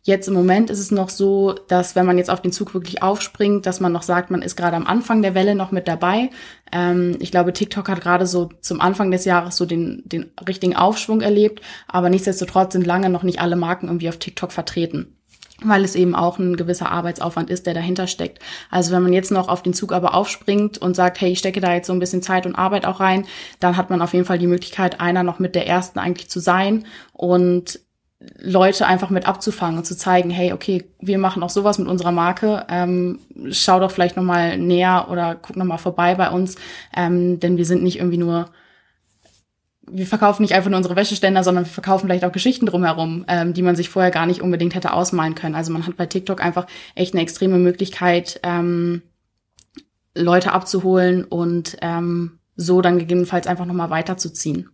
Jetzt im Moment ist es noch so, dass wenn man jetzt auf den Zug wirklich aufspringt, dass man noch sagt, man ist gerade am Anfang der Welle noch mit dabei. Ähm, ich glaube, TikTok hat gerade so zum Anfang des Jahres so den, den richtigen Aufschwung erlebt, aber nichtsdestotrotz sind lange noch nicht alle Marken irgendwie auf TikTok vertreten weil es eben auch ein gewisser Arbeitsaufwand ist, der dahinter steckt. Also wenn man jetzt noch auf den Zug aber aufspringt und sagt, hey, ich stecke da jetzt so ein bisschen Zeit und Arbeit auch rein, dann hat man auf jeden Fall die Möglichkeit, einer noch mit der ersten eigentlich zu sein und Leute einfach mit abzufangen und zu zeigen, hey, okay, wir machen auch sowas mit unserer Marke, ähm, schau doch vielleicht nochmal näher oder guck nochmal vorbei bei uns, ähm, denn wir sind nicht irgendwie nur, wir verkaufen nicht einfach nur unsere Wäscheständer, sondern wir verkaufen vielleicht auch Geschichten drumherum, ähm, die man sich vorher gar nicht unbedingt hätte ausmalen können. Also man hat bei TikTok einfach echt eine extreme Möglichkeit, ähm, Leute abzuholen und ähm, so dann gegebenenfalls einfach nochmal weiterzuziehen.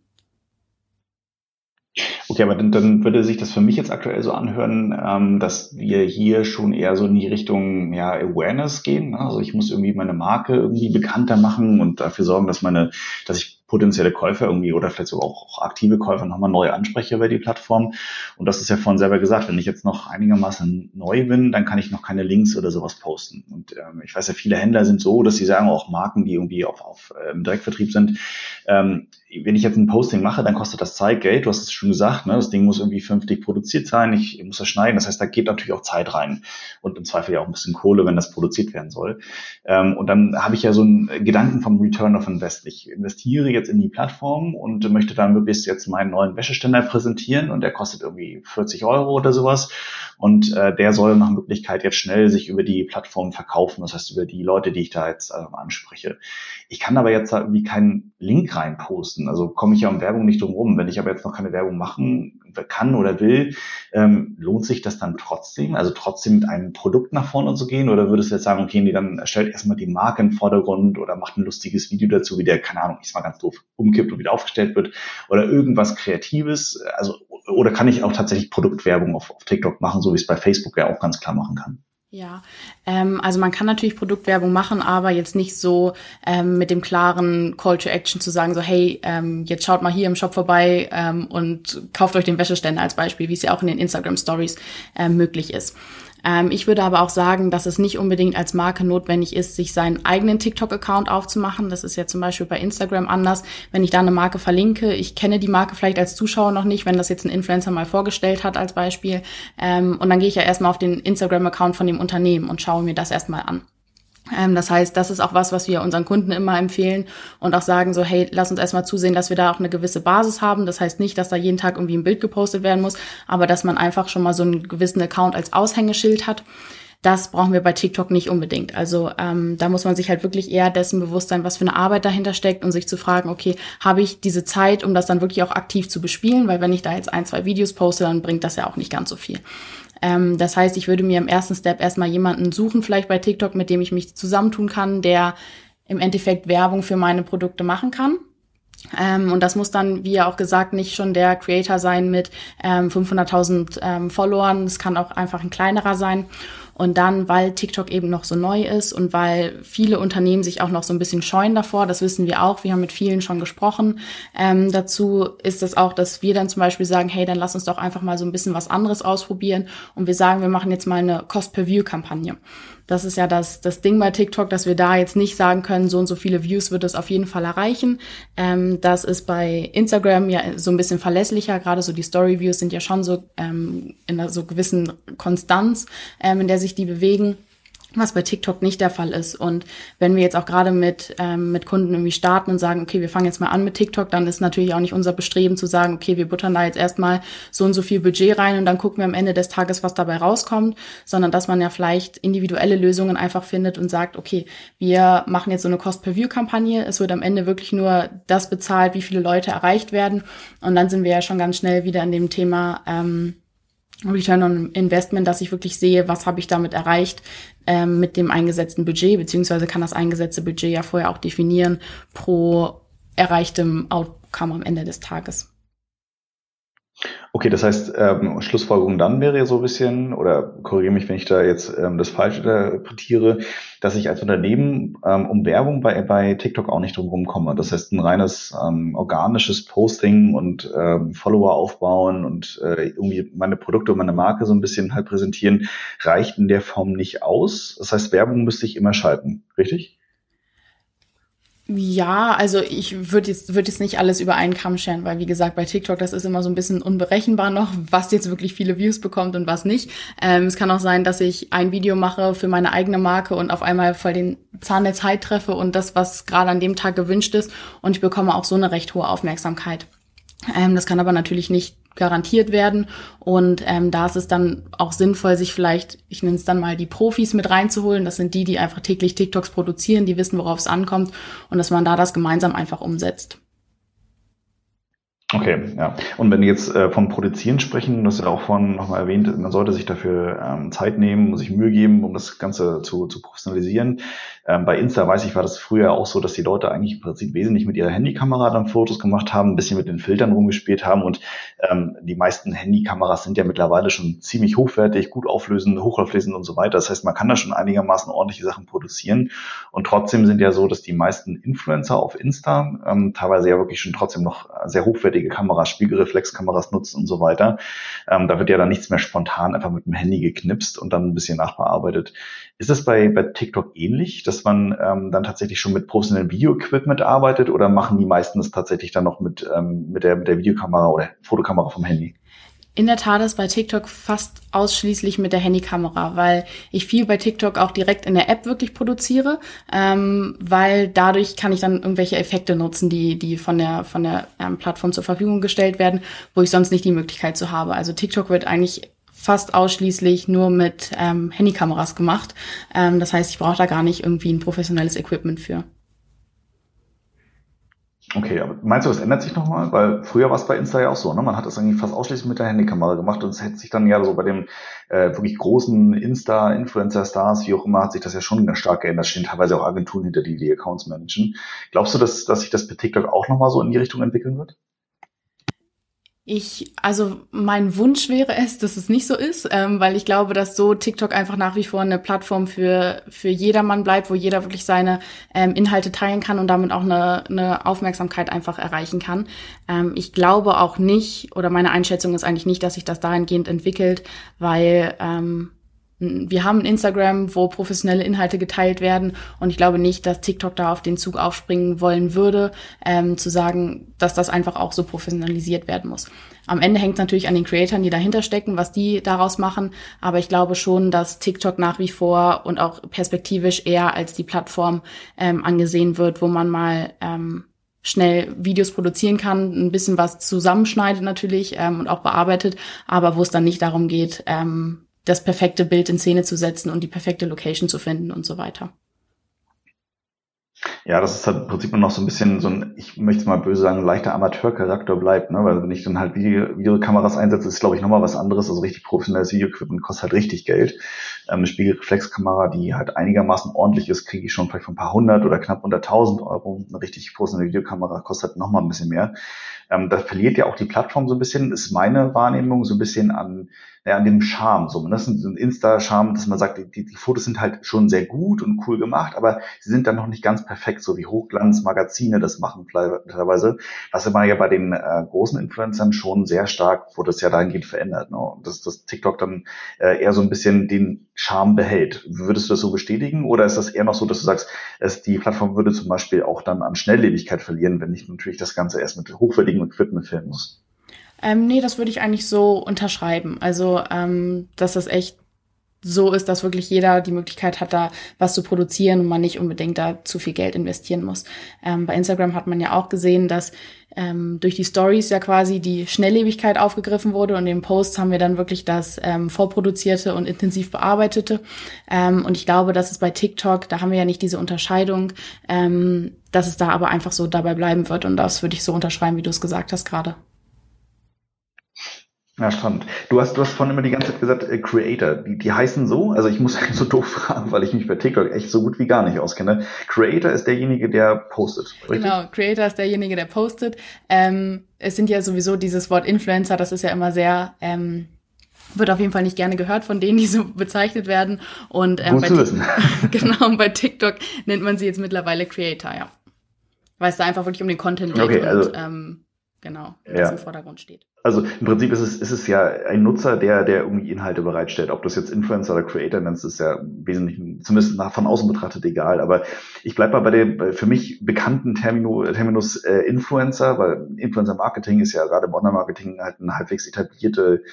Okay, aber dann, dann würde sich das für mich jetzt aktuell so anhören, ähm, dass wir hier schon eher so in die Richtung ja, Awareness gehen. Also ich muss irgendwie meine Marke irgendwie bekannter machen und dafür sorgen, dass meine, dass ich potenzielle Käufer irgendwie oder vielleicht sogar auch, auch aktive Käufer nochmal neu anspreche über die Plattform. Und das ist ja vorhin selber gesagt, wenn ich jetzt noch einigermaßen neu bin, dann kann ich noch keine Links oder sowas posten. Und ähm, ich weiß ja, viele Händler sind so, dass sie sagen, auch Marken, die irgendwie auf, auf ähm, Direktvertrieb sind, ähm, wenn ich jetzt ein Posting mache, dann kostet das Zeit, Geld, du hast es schon gesagt, ne? das Ding muss irgendwie vernünftig produziert sein, ich muss das schneiden, das heißt, da geht natürlich auch Zeit rein und im Zweifel ja auch ein bisschen Kohle, wenn das produziert werden soll. Ähm, und dann habe ich ja so einen Gedanken vom Return of Invest. Ich investiere jetzt in die Plattform und möchte dann möglichst jetzt meinen neuen Wäscheständer präsentieren und der kostet irgendwie 40 Euro oder sowas und äh, der soll nach Möglichkeit jetzt schnell sich über die Plattform verkaufen, das heißt über die Leute, die ich da jetzt äh, anspreche. Ich kann aber jetzt irgendwie keinen Link reinposten, also komme ich ja um Werbung nicht drum rum. Wenn ich aber jetzt noch keine Werbung machen kann oder will, ähm, lohnt sich das dann trotzdem? Also trotzdem mit einem Produkt nach vorne zu gehen? Oder würdest du jetzt sagen, okay, nee, dann stellt erstmal die Marke im Vordergrund oder macht ein lustiges Video dazu, wie der, keine Ahnung, ich mal ganz doof, umkippt und wieder aufgestellt wird oder irgendwas Kreatives? Also, oder kann ich auch tatsächlich Produktwerbung auf, auf TikTok machen, so wie es bei Facebook ja auch ganz klar machen kann? Ja, ähm, also man kann natürlich Produktwerbung machen, aber jetzt nicht so ähm, mit dem klaren Call to Action zu sagen, so hey, ähm, jetzt schaut mal hier im Shop vorbei ähm, und kauft euch den Wäscheständer als Beispiel, wie es ja auch in den Instagram Stories ähm, möglich ist. Ähm, ich würde aber auch sagen, dass es nicht unbedingt als Marke notwendig ist, sich seinen eigenen TikTok-Account aufzumachen. Das ist ja zum Beispiel bei Instagram anders. Wenn ich da eine Marke verlinke, ich kenne die Marke vielleicht als Zuschauer noch nicht, wenn das jetzt ein Influencer mal vorgestellt hat als Beispiel. Ähm, und dann gehe ich ja erstmal auf den Instagram-Account von dem Unternehmen und schaue mir das erstmal an. Ähm, das heißt, das ist auch was, was wir unseren Kunden immer empfehlen und auch sagen so, hey, lass uns erstmal zusehen, dass wir da auch eine gewisse Basis haben. Das heißt nicht, dass da jeden Tag irgendwie ein Bild gepostet werden muss, aber dass man einfach schon mal so einen gewissen Account als Aushängeschild hat. Das brauchen wir bei TikTok nicht unbedingt. Also ähm, da muss man sich halt wirklich eher dessen bewusst sein, was für eine Arbeit dahinter steckt und sich zu fragen, okay, habe ich diese Zeit, um das dann wirklich auch aktiv zu bespielen? Weil wenn ich da jetzt ein, zwei Videos poste, dann bringt das ja auch nicht ganz so viel. Ähm, das heißt, ich würde mir im ersten Step erstmal jemanden suchen, vielleicht bei TikTok, mit dem ich mich zusammentun kann, der im Endeffekt Werbung für meine Produkte machen kann. Ähm, und das muss dann, wie ja auch gesagt, nicht schon der Creator sein mit ähm, 500.000 ähm, Followern. Es kann auch einfach ein kleinerer sein. Und dann, weil TikTok eben noch so neu ist und weil viele Unternehmen sich auch noch so ein bisschen scheuen davor, das wissen wir auch, wir haben mit vielen schon gesprochen, ähm, dazu ist es auch, dass wir dann zum Beispiel sagen, hey, dann lass uns doch einfach mal so ein bisschen was anderes ausprobieren und wir sagen, wir machen jetzt mal eine Cost-per-View-Kampagne. Das ist ja das, das Ding bei TikTok, dass wir da jetzt nicht sagen können, so und so viele Views wird es auf jeden Fall erreichen. Ähm, das ist bei Instagram ja so ein bisschen verlässlicher. Gerade so die Story-Views sind ja schon so ähm, in einer so gewissen Konstanz, ähm, in der sich die bewegen was bei TikTok nicht der Fall ist. Und wenn wir jetzt auch gerade mit, ähm, mit Kunden irgendwie starten und sagen, okay, wir fangen jetzt mal an mit TikTok, dann ist natürlich auch nicht unser Bestreben zu sagen, okay, wir buttern da jetzt erstmal so und so viel Budget rein und dann gucken wir am Ende des Tages, was dabei rauskommt, sondern dass man ja vielleicht individuelle Lösungen einfach findet und sagt, okay, wir machen jetzt so eine Cost-per-View-Kampagne, es wird am Ende wirklich nur das bezahlt, wie viele Leute erreicht werden. Und dann sind wir ja schon ganz schnell wieder an dem Thema, ähm, Return on Investment, dass ich wirklich sehe, was habe ich damit erreicht ähm, mit dem eingesetzten Budget, beziehungsweise kann das eingesetzte Budget ja vorher auch definieren pro erreichtem Outcome am Ende des Tages. Okay, das heißt, ähm, Schlussfolgerung dann wäre ja so ein bisschen, oder korrigiere mich, wenn ich da jetzt ähm, das falsch interpretiere, dass ich als Unternehmen ähm, um Werbung bei, bei TikTok auch nicht drum komme. Das heißt, ein reines ähm, organisches Posting und ähm, Follower aufbauen und äh, irgendwie meine Produkte und meine Marke so ein bisschen halt präsentieren, reicht in der Form nicht aus. Das heißt, Werbung müsste ich immer schalten, richtig? Ja, also ich würde jetzt, würd jetzt nicht alles über einen Kamm scheren, weil wie gesagt, bei TikTok, das ist immer so ein bisschen unberechenbar noch, was jetzt wirklich viele Views bekommt und was nicht. Ähm, es kann auch sein, dass ich ein Video mache für meine eigene Marke und auf einmal voll den Zahn der Zeit treffe und das, was gerade an dem Tag gewünscht ist und ich bekomme auch so eine recht hohe Aufmerksamkeit. Ähm, das kann aber natürlich nicht garantiert werden. Und ähm, da ist es dann auch sinnvoll, sich vielleicht, ich nenne es dann mal die Profis mit reinzuholen. Das sind die, die einfach täglich TikToks produzieren, die wissen, worauf es ankommt und dass man da das gemeinsam einfach umsetzt. Okay, ja. Und wenn wir jetzt äh, vom Produzieren sprechen, das ja auch vorhin nochmal erwähnt, man sollte sich dafür ähm, Zeit nehmen, sich Mühe geben, um das Ganze zu, zu professionalisieren. Ähm, bei Insta weiß ich, war das früher auch so, dass die Leute eigentlich im Prinzip wesentlich mit ihrer Handykamera dann Fotos gemacht haben, ein bisschen mit den Filtern rumgespielt haben und ähm, die meisten Handykameras sind ja mittlerweile schon ziemlich hochwertig, gut auflösend, hochauflösend und so weiter. Das heißt, man kann da schon einigermaßen ordentliche Sachen produzieren und trotzdem sind ja so, dass die meisten Influencer auf Insta ähm, teilweise ja wirklich schon trotzdem noch sehr hochwertige hochwertige Kameras, Spiegelreflexkameras nutzt und so weiter. Ähm, da wird ja dann nichts mehr spontan einfach mit dem Handy geknipst und dann ein bisschen nachbearbeitet. Ist das bei, bei TikTok ähnlich, dass man ähm, dann tatsächlich schon mit professionellem Video-Equipment arbeitet oder machen die meisten es tatsächlich dann noch mit, ähm, mit, der, mit der Videokamera oder Fotokamera vom Handy? In der Tat ist bei TikTok fast ausschließlich mit der Handykamera, weil ich viel bei TikTok auch direkt in der App wirklich produziere, ähm, weil dadurch kann ich dann irgendwelche Effekte nutzen, die, die von der, von der ähm, Plattform zur Verfügung gestellt werden, wo ich sonst nicht die Möglichkeit zu habe. Also TikTok wird eigentlich fast ausschließlich nur mit ähm, Handykameras gemacht. Ähm, das heißt, ich brauche da gar nicht irgendwie ein professionelles Equipment für. Okay, aber meinst du, das ändert sich nochmal? Weil früher war es bei Insta ja auch so, ne? Man hat das eigentlich fast ausschließlich mit der Handykamera gemacht und es hätte sich dann ja so bei dem äh, wirklich großen Insta, Influencer-Stars, wie auch immer, hat sich das ja schon ganz stark geändert. Stehen teilweise auch Agenturen hinter, die die Accounts managen. Glaubst du, dass, dass sich das bei TikTok auch nochmal so in die Richtung entwickeln wird? Ich, also mein Wunsch wäre es, dass es nicht so ist, ähm, weil ich glaube, dass so TikTok einfach nach wie vor eine Plattform für, für jedermann bleibt, wo jeder wirklich seine ähm, Inhalte teilen kann und damit auch eine, eine Aufmerksamkeit einfach erreichen kann. Ähm, ich glaube auch nicht, oder meine Einschätzung ist eigentlich nicht, dass sich das dahingehend entwickelt, weil ähm, wir haben Instagram, wo professionelle Inhalte geteilt werden und ich glaube nicht, dass TikTok da auf den Zug aufspringen wollen würde, ähm, zu sagen, dass das einfach auch so professionalisiert werden muss. Am Ende hängt es natürlich an den Creatoren, die dahinter stecken, was die daraus machen, aber ich glaube schon, dass TikTok nach wie vor und auch perspektivisch eher als die Plattform ähm, angesehen wird, wo man mal ähm, schnell Videos produzieren kann, ein bisschen was zusammenschneidet natürlich ähm, und auch bearbeitet, aber wo es dann nicht darum geht, ähm, das perfekte Bild in Szene zu setzen und die perfekte Location zu finden und so weiter. Ja, das ist halt im Prinzip noch so ein bisschen so ein, ich möchte mal böse sagen, leichter Amateurcharakter bleibt, ne? Weil wenn ich dann halt Video, Videokameras einsetze, ist glaube ich nochmal was anderes. Also richtig professionelles Videoequipment kostet halt richtig Geld. Ähm, eine Spiegelreflexkamera, die halt einigermaßen ordentlich ist, kriege ich schon vielleicht von ein paar hundert oder knapp unter tausend Euro. Eine richtig professionelle Videokamera kostet nochmal ein bisschen mehr. Ähm, da verliert ja auch die Plattform so ein bisschen, ist meine Wahrnehmung so ein bisschen an ja, an dem Charme. So, das ist ein Insta-Charme, dass man sagt, die, die Fotos sind halt schon sehr gut und cool gemacht, aber sie sind dann noch nicht ganz perfekt, so wie Hochglanzmagazine das machen teilweise. Was immer ja bei den äh, großen Influencern schon sehr stark, wo das ja dahingehend verändert. Ne? Dass das TikTok dann äh, eher so ein bisschen den Charme behält. Würdest du das so bestätigen oder ist das eher noch so, dass du sagst, es, die Plattform würde zum Beispiel auch dann an Schnelllebigkeit verlieren, wenn ich natürlich das Ganze erst mit hochwertigem Equipment filmen muss? Ähm, nee, das würde ich eigentlich so unterschreiben. Also, ähm, dass das echt so ist, dass wirklich jeder die Möglichkeit hat, da was zu produzieren und man nicht unbedingt da zu viel Geld investieren muss. Ähm, bei Instagram hat man ja auch gesehen, dass ähm, durch die Stories ja quasi die Schnelllebigkeit aufgegriffen wurde und in den Posts haben wir dann wirklich das ähm, vorproduzierte und intensiv bearbeitete. Ähm, und ich glaube, dass es bei TikTok, da haben wir ja nicht diese Unterscheidung, ähm, dass es da aber einfach so dabei bleiben wird und das würde ich so unterschreiben, wie du es gesagt hast gerade. Ja, spannend. Du hast, du hast vorhin immer die ganze Zeit gesagt, äh, Creator, die, die heißen so, also ich muss [LAUGHS] eigentlich so doof fragen, weil ich mich bei TikTok echt so gut wie gar nicht auskenne. Creator ist derjenige, der postet. Richtig? Genau, Creator ist derjenige, der postet. Ähm, es sind ja sowieso dieses Wort Influencer, das ist ja immer sehr, ähm, wird auf jeden Fall nicht gerne gehört von denen, die so [LAUGHS] bezeichnet werden. Und ähm, bei, [LAUGHS] genau, und bei TikTok nennt man sie jetzt mittlerweile Creator, ja. Weil es da einfach wirklich um den Content geht okay, also, und ähm, genau, ja. im Vordergrund steht. Also im Prinzip ist es, ist es ja ein Nutzer, der, der irgendwie Inhalte bereitstellt. Ob das jetzt Influencer oder Creator nennst, ist ja wesentlich, zumindest nach, von außen betrachtet egal. Aber ich bleibe mal bei dem für mich bekannten Termino, Terminus äh, Influencer, weil Influencer Marketing ist ja gerade im Online-Marketing halt eine halbwegs etablierte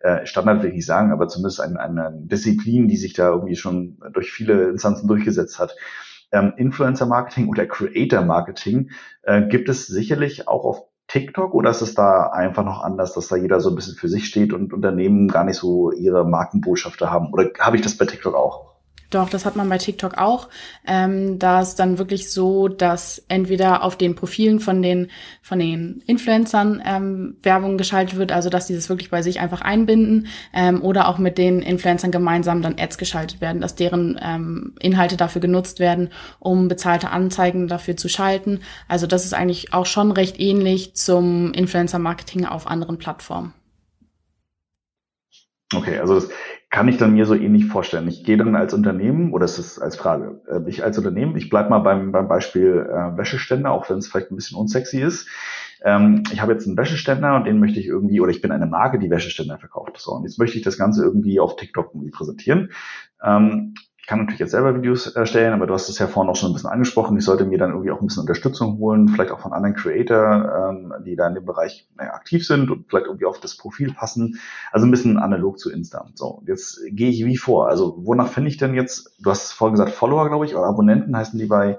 äh, Standard, will ich nicht sagen, aber zumindest eine, eine Disziplin, die sich da irgendwie schon durch viele Instanzen durchgesetzt hat. Ähm, Influencer Marketing oder Creator Marketing äh, gibt es sicherlich auch auf TikTok oder ist es da einfach noch anders, dass da jeder so ein bisschen für sich steht und Unternehmen gar nicht so ihre Markenbotschafter haben? Oder habe ich das bei TikTok auch? Doch, das hat man bei TikTok auch. Ähm, da ist dann wirklich so, dass entweder auf den Profilen von den, von den Influencern ähm, Werbung geschaltet wird, also dass die das wirklich bei sich einfach einbinden, ähm, oder auch mit den Influencern gemeinsam dann Ads geschaltet werden, dass deren ähm, Inhalte dafür genutzt werden, um bezahlte Anzeigen dafür zu schalten. Also das ist eigentlich auch schon recht ähnlich zum Influencer-Marketing auf anderen Plattformen. Okay, also das kann ich dann mir so ähnlich vorstellen. Ich gehe dann als Unternehmen, oder es ist als Frage, äh, ich als Unternehmen, ich bleib mal beim, beim Beispiel äh, Wäscheständer, auch wenn es vielleicht ein bisschen unsexy ist. ähm, ich habe jetzt einen Wäscheständer und den möchte ich irgendwie, oder ich bin eine Marke, die Wäscheständer verkauft. So, und jetzt möchte ich das Ganze irgendwie auf TikTok irgendwie präsentieren. Ähm, kann natürlich jetzt selber Videos erstellen, aber du hast es ja vorhin auch schon ein bisschen angesprochen. Ich sollte mir dann irgendwie auch ein bisschen Unterstützung holen, vielleicht auch von anderen Creator, ähm, die da in dem Bereich naja, aktiv sind und vielleicht irgendwie auf das Profil passen. Also ein bisschen analog zu Insta. So, jetzt gehe ich wie vor. Also wonach finde ich denn jetzt, du hast vorhin gesagt Follower, glaube ich, oder Abonnenten heißen die bei,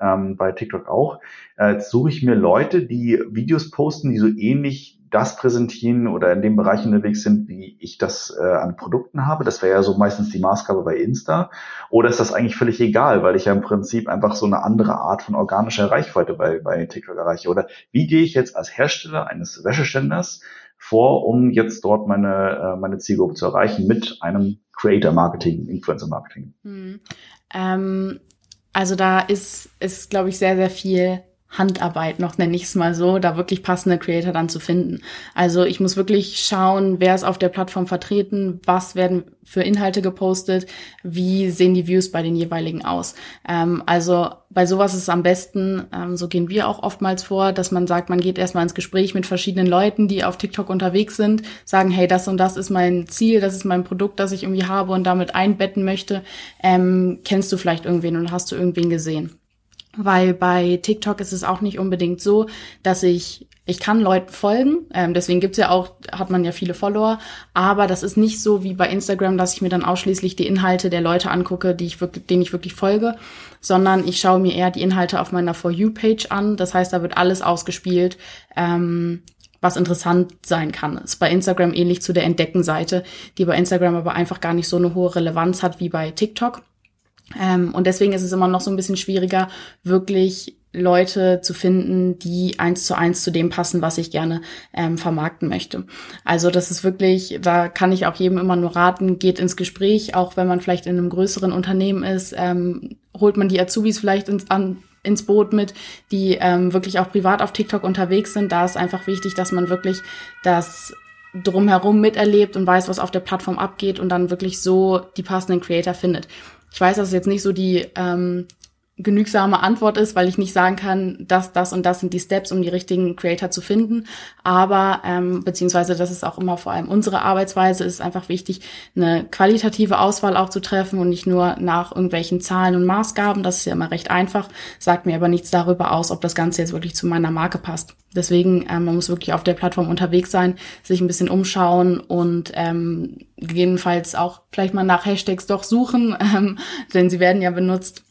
ähm, bei TikTok auch. Äh, jetzt suche ich mir Leute, die Videos posten, die so ähnlich das präsentieren oder in dem Bereich unterwegs sind, wie ich das äh, an Produkten habe. Das wäre ja so meistens die Maßgabe bei Insta. Oder ist das eigentlich völlig egal, weil ich ja im Prinzip einfach so eine andere Art von organischer Reichweite bei, bei TikTok erreiche? Oder wie gehe ich jetzt als Hersteller eines Wäscheständers vor, um jetzt dort meine, äh, meine Zielgruppe zu erreichen mit einem Creator Marketing, Influencer Marketing? Hm. Ähm, also da ist, ist glaube ich, sehr, sehr viel Handarbeit noch, nenne ich es mal so, da wirklich passende Creator dann zu finden. Also ich muss wirklich schauen, wer ist auf der Plattform vertreten, was werden für Inhalte gepostet, wie sehen die Views bei den jeweiligen aus. Ähm, also bei sowas ist es am besten, ähm, so gehen wir auch oftmals vor, dass man sagt, man geht erstmal ins Gespräch mit verschiedenen Leuten, die auf TikTok unterwegs sind, sagen, hey, das und das ist mein Ziel, das ist mein Produkt, das ich irgendwie habe und damit einbetten möchte. Ähm, kennst du vielleicht irgendwen und hast du irgendwen gesehen? Weil bei TikTok ist es auch nicht unbedingt so, dass ich ich kann Leuten folgen, ähm, deswegen gibt's ja auch, hat man ja viele Follower, aber das ist nicht so wie bei Instagram, dass ich mir dann ausschließlich die Inhalte der Leute angucke, die ich wirklich, denen ich wirklich folge, sondern ich schaue mir eher die Inhalte auf meiner For You-Page an. Das heißt, da wird alles ausgespielt, ähm, was interessant sein kann. Ist bei Instagram ähnlich zu der Entdecken-Seite, die bei Instagram aber einfach gar nicht so eine hohe Relevanz hat wie bei TikTok. Ähm, und deswegen ist es immer noch so ein bisschen schwieriger, wirklich Leute zu finden, die eins zu eins zu dem passen, was ich gerne ähm, vermarkten möchte. Also das ist wirklich, da kann ich auch jedem immer nur raten, geht ins Gespräch, auch wenn man vielleicht in einem größeren Unternehmen ist, ähm, holt man die Azubis vielleicht ins, an, ins Boot mit, die ähm, wirklich auch privat auf TikTok unterwegs sind. Da ist einfach wichtig, dass man wirklich das drumherum miterlebt und weiß, was auf der Plattform abgeht und dann wirklich so die passenden Creator findet. Ich weiß, dass es jetzt nicht so die ähm, genügsame Antwort ist, weil ich nicht sagen kann, dass das und das sind die Steps, um die richtigen Creator zu finden. Aber ähm, beziehungsweise das ist auch immer vor allem unsere Arbeitsweise, ist einfach wichtig, eine qualitative Auswahl auch zu treffen und nicht nur nach irgendwelchen Zahlen und Maßgaben. Das ist ja immer recht einfach, sagt mir aber nichts darüber aus, ob das Ganze jetzt wirklich zu meiner Marke passt. Deswegen, ähm, man muss wirklich auf der Plattform unterwegs sein, sich ein bisschen umschauen und ähm, gegebenenfalls auch vielleicht mal nach Hashtags doch suchen, [LAUGHS] ähm, denn sie werden ja benutzt,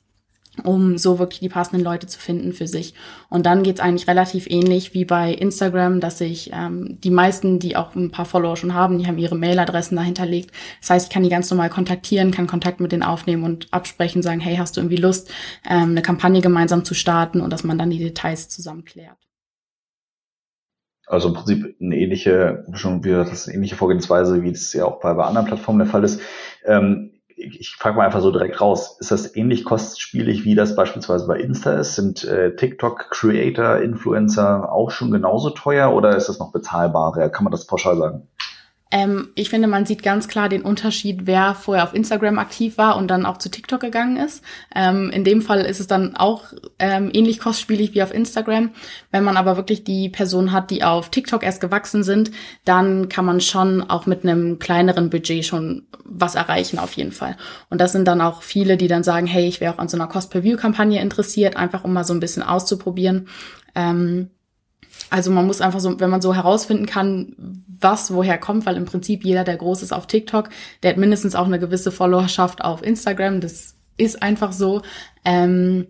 um so wirklich die passenden Leute zu finden für sich. Und dann geht's eigentlich relativ ähnlich wie bei Instagram, dass ich ähm, die meisten, die auch ein paar Follower schon haben, die haben ihre Mailadressen dahinterlegt. Das heißt, ich kann die ganz normal kontaktieren, kann Kontakt mit denen aufnehmen und absprechen, sagen, hey, hast du irgendwie Lust, ähm, eine Kampagne gemeinsam zu starten und dass man dann die Details zusammen klärt. Also im Prinzip eine ähnliche, schon wieder das ähnliche Vorgehensweise, wie es ja auch bei, bei anderen Plattformen der Fall ist. Ähm, ich, frage mal einfach so direkt raus, ist das ähnlich kostspielig, wie das beispielsweise bei Insta ist? Sind äh, TikTok-Creator, Influencer auch schon genauso teuer oder ist das noch bezahlbarer? Kann man das pauschal sagen? Ähm, ich finde, man sieht ganz klar den Unterschied, wer vorher auf Instagram aktiv war und dann auch zu TikTok gegangen ist. Ähm, in dem Fall ist es dann auch ähm, ähnlich kostspielig wie auf Instagram. Wenn man aber wirklich die Person hat, die auf TikTok erst gewachsen sind, dann kann man schon auch mit einem kleineren Budget schon was erreichen auf jeden Fall. Und das sind dann auch viele, die dann sagen, hey, ich wäre auch an so einer Cost-per-View-Kampagne interessiert, einfach um mal so ein bisschen auszuprobieren. Ähm, also man muss einfach so, wenn man so herausfinden kann, was woher kommt, weil im Prinzip jeder, der groß ist auf TikTok, der hat mindestens auch eine gewisse Followerschaft auf Instagram. Das ist einfach so. Ähm,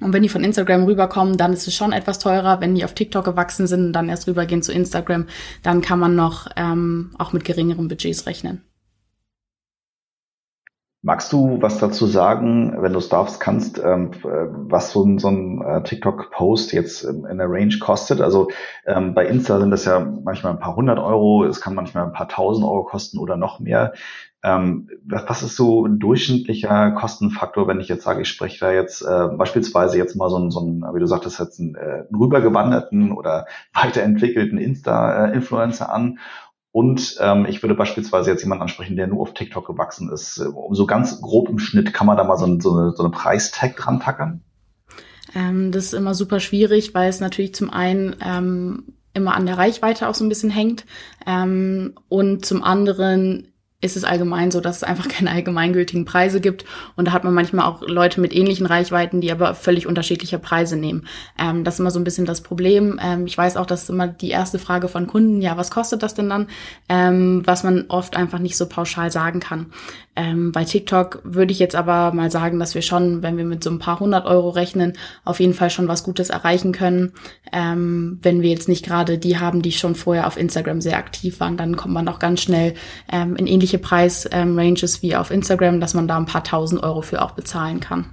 und wenn die von Instagram rüberkommen, dann ist es schon etwas teurer. Wenn die auf TikTok gewachsen sind und dann erst rübergehen zu Instagram, dann kann man noch ähm, auch mit geringeren Budgets rechnen. Magst du was dazu sagen, wenn du es darfst, kannst, ähm, was so ein, so ein äh, TikTok-Post jetzt in der Range kostet? Also ähm, bei Insta sind das ja manchmal ein paar hundert Euro, es kann manchmal ein paar tausend Euro kosten oder noch mehr. Ähm, was ist so ein durchschnittlicher Kostenfaktor, wenn ich jetzt sage, ich spreche da jetzt äh, beispielsweise jetzt mal so ein, so wie du sagtest, jetzt einen, äh, rübergewanderten oder [LAUGHS] weiterentwickelten Insta-Influencer äh, an und ähm, ich würde beispielsweise jetzt jemanden ansprechen, der nur auf TikTok gewachsen ist. So ganz grob im Schnitt kann man da mal so, so eine, so eine Preistag dran tackern? Ähm, das ist immer super schwierig, weil es natürlich zum einen ähm, immer an der Reichweite auch so ein bisschen hängt ähm, und zum anderen ist es allgemein so, dass es einfach [LAUGHS] keine allgemeingültigen Preise gibt. Und da hat man manchmal auch Leute mit ähnlichen Reichweiten, die aber völlig unterschiedliche Preise nehmen. Ähm, das ist immer so ein bisschen das Problem. Ähm, ich weiß auch, dass immer die erste Frage von Kunden, ja, was kostet das denn dann? Ähm, was man oft einfach nicht so pauschal sagen kann. Ähm, bei TikTok würde ich jetzt aber mal sagen, dass wir schon, wenn wir mit so ein paar hundert Euro rechnen, auf jeden Fall schon was Gutes erreichen können. Ähm, wenn wir jetzt nicht gerade die haben, die schon vorher auf Instagram sehr aktiv waren, dann kommt man auch ganz schnell ähm, in ähnliche Preisranges wie auf Instagram, dass man da ein paar tausend Euro für auch bezahlen kann.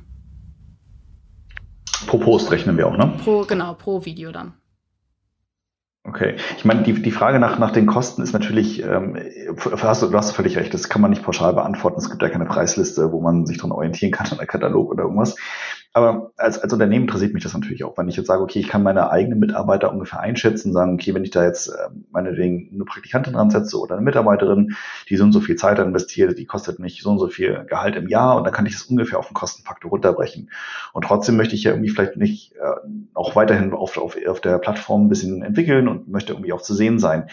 Pro Post rechnen wir auch, ne? Pro, genau, pro Video dann. Okay, ich meine, die, die Frage nach, nach den Kosten ist natürlich, ähm, hast du, hast völlig recht, das kann man nicht pauschal beantworten. Es gibt ja keine Preisliste, wo man sich dran orientieren kann, an der Katalog oder irgendwas. Aber als, als Unternehmen interessiert mich das natürlich auch, wenn ich jetzt sage, okay, ich kann meine eigenen Mitarbeiter ungefähr einschätzen, sagen, okay, wenn ich da jetzt äh, meinetwegen eine Praktikantin dran setze oder eine Mitarbeiterin, die so und so viel Zeit investiert, die kostet mich so und so viel Gehalt im Jahr und dann kann ich das ungefähr auf den Kostenfaktor runterbrechen. Und trotzdem möchte ich ja irgendwie vielleicht nicht äh, auch weiterhin auf, auf, auf der Plattform ein bisschen entwickeln und möchte irgendwie auch zu sehen sein.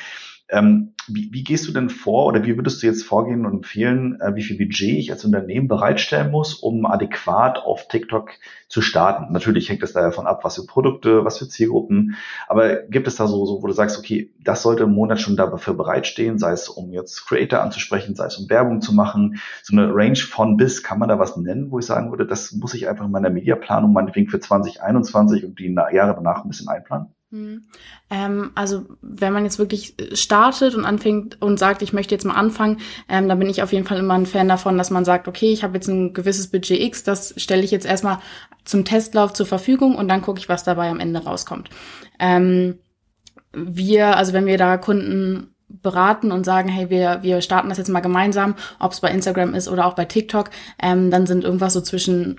Ähm, wie, wie gehst du denn vor oder wie würdest du jetzt vorgehen und empfehlen, äh, wie viel Budget ich als Unternehmen bereitstellen muss, um adäquat auf TikTok zu starten? Natürlich hängt es da davon ab, was für Produkte, was für Zielgruppen, aber gibt es da so, so, wo du sagst, okay, das sollte im Monat schon dafür bereitstehen, sei es um jetzt Creator anzusprechen, sei es um Werbung zu machen, so eine Range von bis, kann man da was nennen, wo ich sagen würde, das muss ich einfach in meiner Mediaplanung meinetwegen für 2021 und die Jahre danach ein bisschen einplanen? Hm. Ähm, also wenn man jetzt wirklich startet und anfängt und sagt, ich möchte jetzt mal anfangen, ähm, da bin ich auf jeden Fall immer ein Fan davon, dass man sagt, okay, ich habe jetzt ein gewisses Budget X, das stelle ich jetzt erstmal zum Testlauf zur Verfügung und dann gucke ich, was dabei am Ende rauskommt. Ähm, wir, also wenn wir da Kunden beraten und sagen, hey, wir, wir starten das jetzt mal gemeinsam, ob es bei Instagram ist oder auch bei TikTok, ähm, dann sind irgendwas so zwischen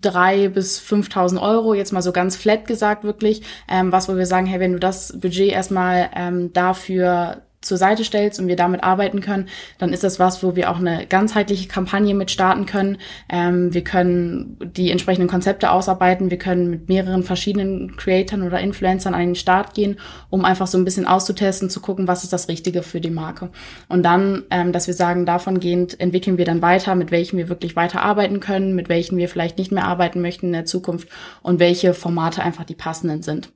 drei bis 5.000 Euro, jetzt mal so ganz flat gesagt wirklich, ähm, was wo wir sagen, hey, wenn du das Budget erstmal ähm, dafür zur Seite stellst und wir damit arbeiten können, dann ist das was, wo wir auch eine ganzheitliche Kampagne mit starten können. Ähm, wir können die entsprechenden Konzepte ausarbeiten. Wir können mit mehreren verschiedenen Creatoren oder Influencern an den Start gehen, um einfach so ein bisschen auszutesten, zu gucken, was ist das Richtige für die Marke. Und dann, ähm, dass wir sagen, davon gehend entwickeln wir dann weiter, mit welchen wir wirklich weiter arbeiten können, mit welchen wir vielleicht nicht mehr arbeiten möchten in der Zukunft und welche Formate einfach die passenden sind.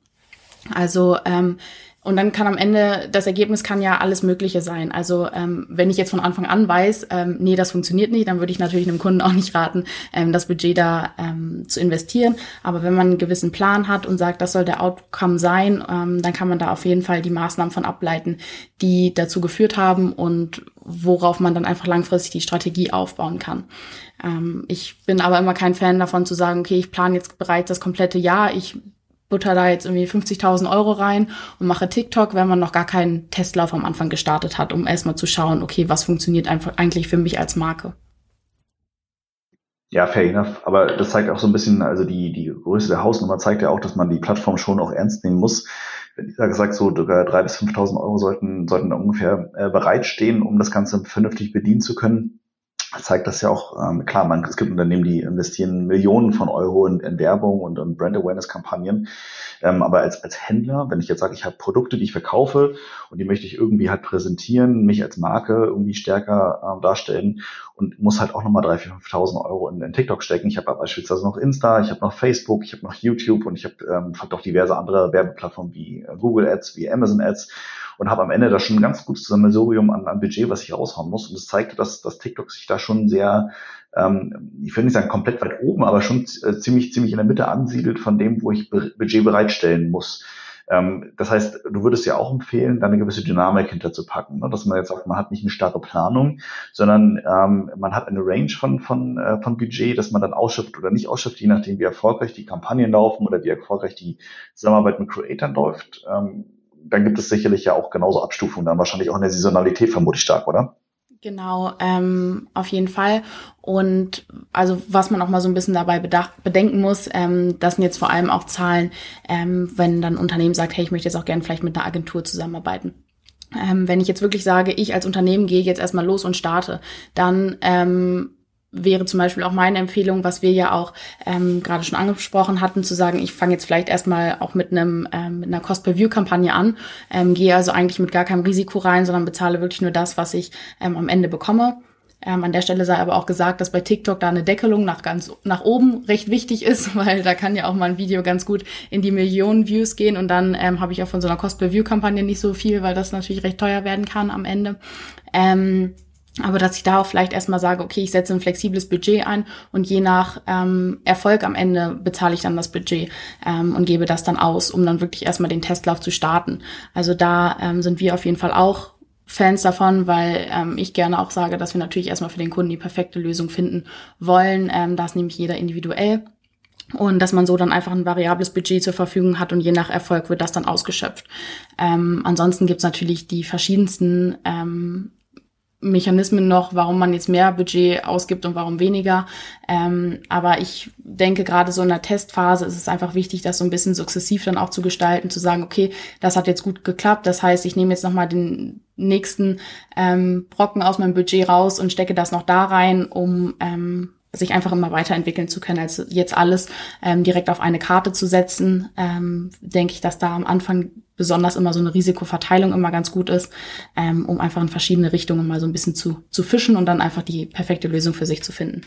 Also ähm, und dann kann am Ende, das Ergebnis kann ja alles Mögliche sein. Also ähm, wenn ich jetzt von Anfang an weiß, ähm, nee, das funktioniert nicht, dann würde ich natürlich einem Kunden auch nicht raten, ähm, das Budget da ähm, zu investieren. Aber wenn man einen gewissen Plan hat und sagt, das soll der Outcome sein, ähm, dann kann man da auf jeden Fall die Maßnahmen von ableiten, die dazu geführt haben und worauf man dann einfach langfristig die Strategie aufbauen kann. Ähm, ich bin aber immer kein Fan davon zu sagen, okay, ich plane jetzt bereits das komplette Jahr, ich butter da jetzt irgendwie 50.000 Euro rein und mache TikTok, wenn man noch gar keinen Testlauf am Anfang gestartet hat, um erstmal zu schauen, okay, was funktioniert einfach eigentlich für mich als Marke. Ja, fair enough. Aber das zeigt auch so ein bisschen, also die, die Größe der Hausnummer zeigt ja auch, dass man die Plattform schon auch ernst nehmen muss. Ich gesagt, so drei bis 5.000 Euro sollten, sollten ungefähr äh, bereitstehen, um das Ganze vernünftig bedienen zu können zeigt das ja auch, ähm, klar, man, es gibt Unternehmen, die investieren Millionen von Euro in, in Werbung und, und Brand Awareness Kampagnen. Ähm, aber als, als Händler, wenn ich jetzt sage, ich habe Produkte, die ich verkaufe und die möchte ich irgendwie halt präsentieren, mich als Marke irgendwie stärker äh, darstellen und muss halt auch nochmal 3.000, 5.000 Euro in, in TikTok stecken. Ich habe beispielsweise noch Insta, ich habe noch Facebook, ich habe noch YouTube und ich habe ähm, auch diverse andere Werbeplattformen wie äh, Google Ads, wie Amazon Ads und habe am Ende da schon ein ganz gutes Sammelsurium an, an Budget, was ich raushauen muss. Und es zeigte, dass, dass TikTok sich da schon sehr, ähm, ich will nicht sagen komplett weit oben, aber schon äh, ziemlich, ziemlich in der Mitte ansiedelt von dem, wo ich Budget bereitstellen muss. Ähm, das heißt, du würdest ja auch empfehlen, da eine gewisse Dynamik hinterzupacken, ne? dass man jetzt sagt, man hat nicht eine starre Planung, sondern ähm, man hat eine Range von, von, äh, von Budget, dass man dann ausschifft oder nicht ausschifft, je nachdem, wie erfolgreich die Kampagnen laufen oder wie erfolgreich die Zusammenarbeit mit Creators läuft. Ähm, dann gibt es sicherlich ja auch genauso Abstufungen, dann wahrscheinlich auch in der Saisonalität vermutlich stark, oder? Genau, ähm, auf jeden Fall. Und also was man auch mal so ein bisschen dabei bedacht, bedenken muss, ähm, das sind jetzt vor allem auch Zahlen, ähm, wenn dann ein Unternehmen sagt, hey, ich möchte jetzt auch gerne vielleicht mit einer Agentur zusammenarbeiten. Ähm, wenn ich jetzt wirklich sage, ich als Unternehmen gehe jetzt erstmal los und starte, dann ähm, wäre zum Beispiel auch meine Empfehlung, was wir ja auch ähm, gerade schon angesprochen hatten, zu sagen, ich fange jetzt vielleicht erstmal auch mit einem ähm, mit einer Cost-per-View-Kampagne an, ähm, gehe also eigentlich mit gar keinem Risiko rein, sondern bezahle wirklich nur das, was ich ähm, am Ende bekomme. Ähm, an der Stelle sei aber auch gesagt, dass bei TikTok da eine Deckelung nach ganz nach oben recht wichtig ist, [LAUGHS] weil da kann ja auch mal ein Video ganz gut in die Millionen Views gehen und dann ähm, habe ich auch von so einer Cost-per-View-Kampagne nicht so viel, weil das natürlich recht teuer werden kann am Ende. Ähm, aber dass ich da auch vielleicht erstmal sage, okay, ich setze ein flexibles Budget ein und je nach ähm, Erfolg am Ende bezahle ich dann das Budget ähm, und gebe das dann aus, um dann wirklich erstmal den Testlauf zu starten. Also da ähm, sind wir auf jeden Fall auch Fans davon, weil ähm, ich gerne auch sage, dass wir natürlich erstmal für den Kunden die perfekte Lösung finden wollen. Ähm, das nämlich jeder individuell. Und dass man so dann einfach ein variables Budget zur Verfügung hat und je nach Erfolg wird das dann ausgeschöpft. Ähm, ansonsten gibt's natürlich die verschiedensten ähm, Mechanismen noch, warum man jetzt mehr Budget ausgibt und warum weniger. Ähm, aber ich denke, gerade so in der Testphase ist es einfach wichtig, das so ein bisschen sukzessiv dann auch zu gestalten, zu sagen, okay, das hat jetzt gut geklappt. Das heißt, ich nehme jetzt nochmal den nächsten ähm, Brocken aus meinem Budget raus und stecke das noch da rein, um ähm, sich einfach immer weiterentwickeln zu können, als jetzt alles ähm, direkt auf eine Karte zu setzen, ähm, denke ich, dass da am Anfang besonders immer so eine Risikoverteilung immer ganz gut ist, ähm, um einfach in verschiedene Richtungen mal so ein bisschen zu, zu fischen und dann einfach die perfekte Lösung für sich zu finden.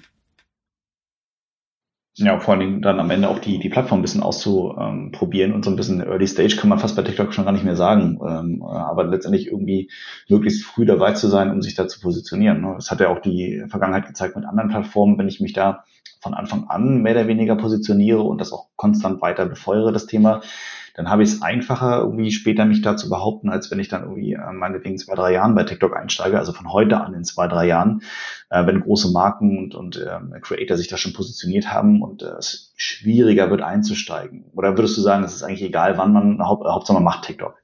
Ja, vor allen Dingen dann am Ende auch die, die Plattform ein bisschen auszuprobieren und so ein bisschen Early Stage kann man fast bei TikTok schon gar nicht mehr sagen. Ähm, aber letztendlich irgendwie möglichst früh dabei zu sein, um sich da zu positionieren. Ne? Das hat ja auch die Vergangenheit gezeigt mit anderen Plattformen, wenn ich mich da von Anfang an mehr oder weniger positioniere und das auch konstant weiter befeuere, das Thema, dann habe ich es einfacher, irgendwie später mich da zu behaupten, als wenn ich dann irgendwie äh, meinetwegen zwei, drei Jahren bei TikTok einsteige, also von heute an in zwei, drei Jahren, äh, wenn große Marken und, und äh, Creator sich da schon positioniert haben und äh, es schwieriger wird einzusteigen. Oder würdest du sagen, es ist eigentlich egal, wann man, Haupt, Hauptsache man macht TikTok?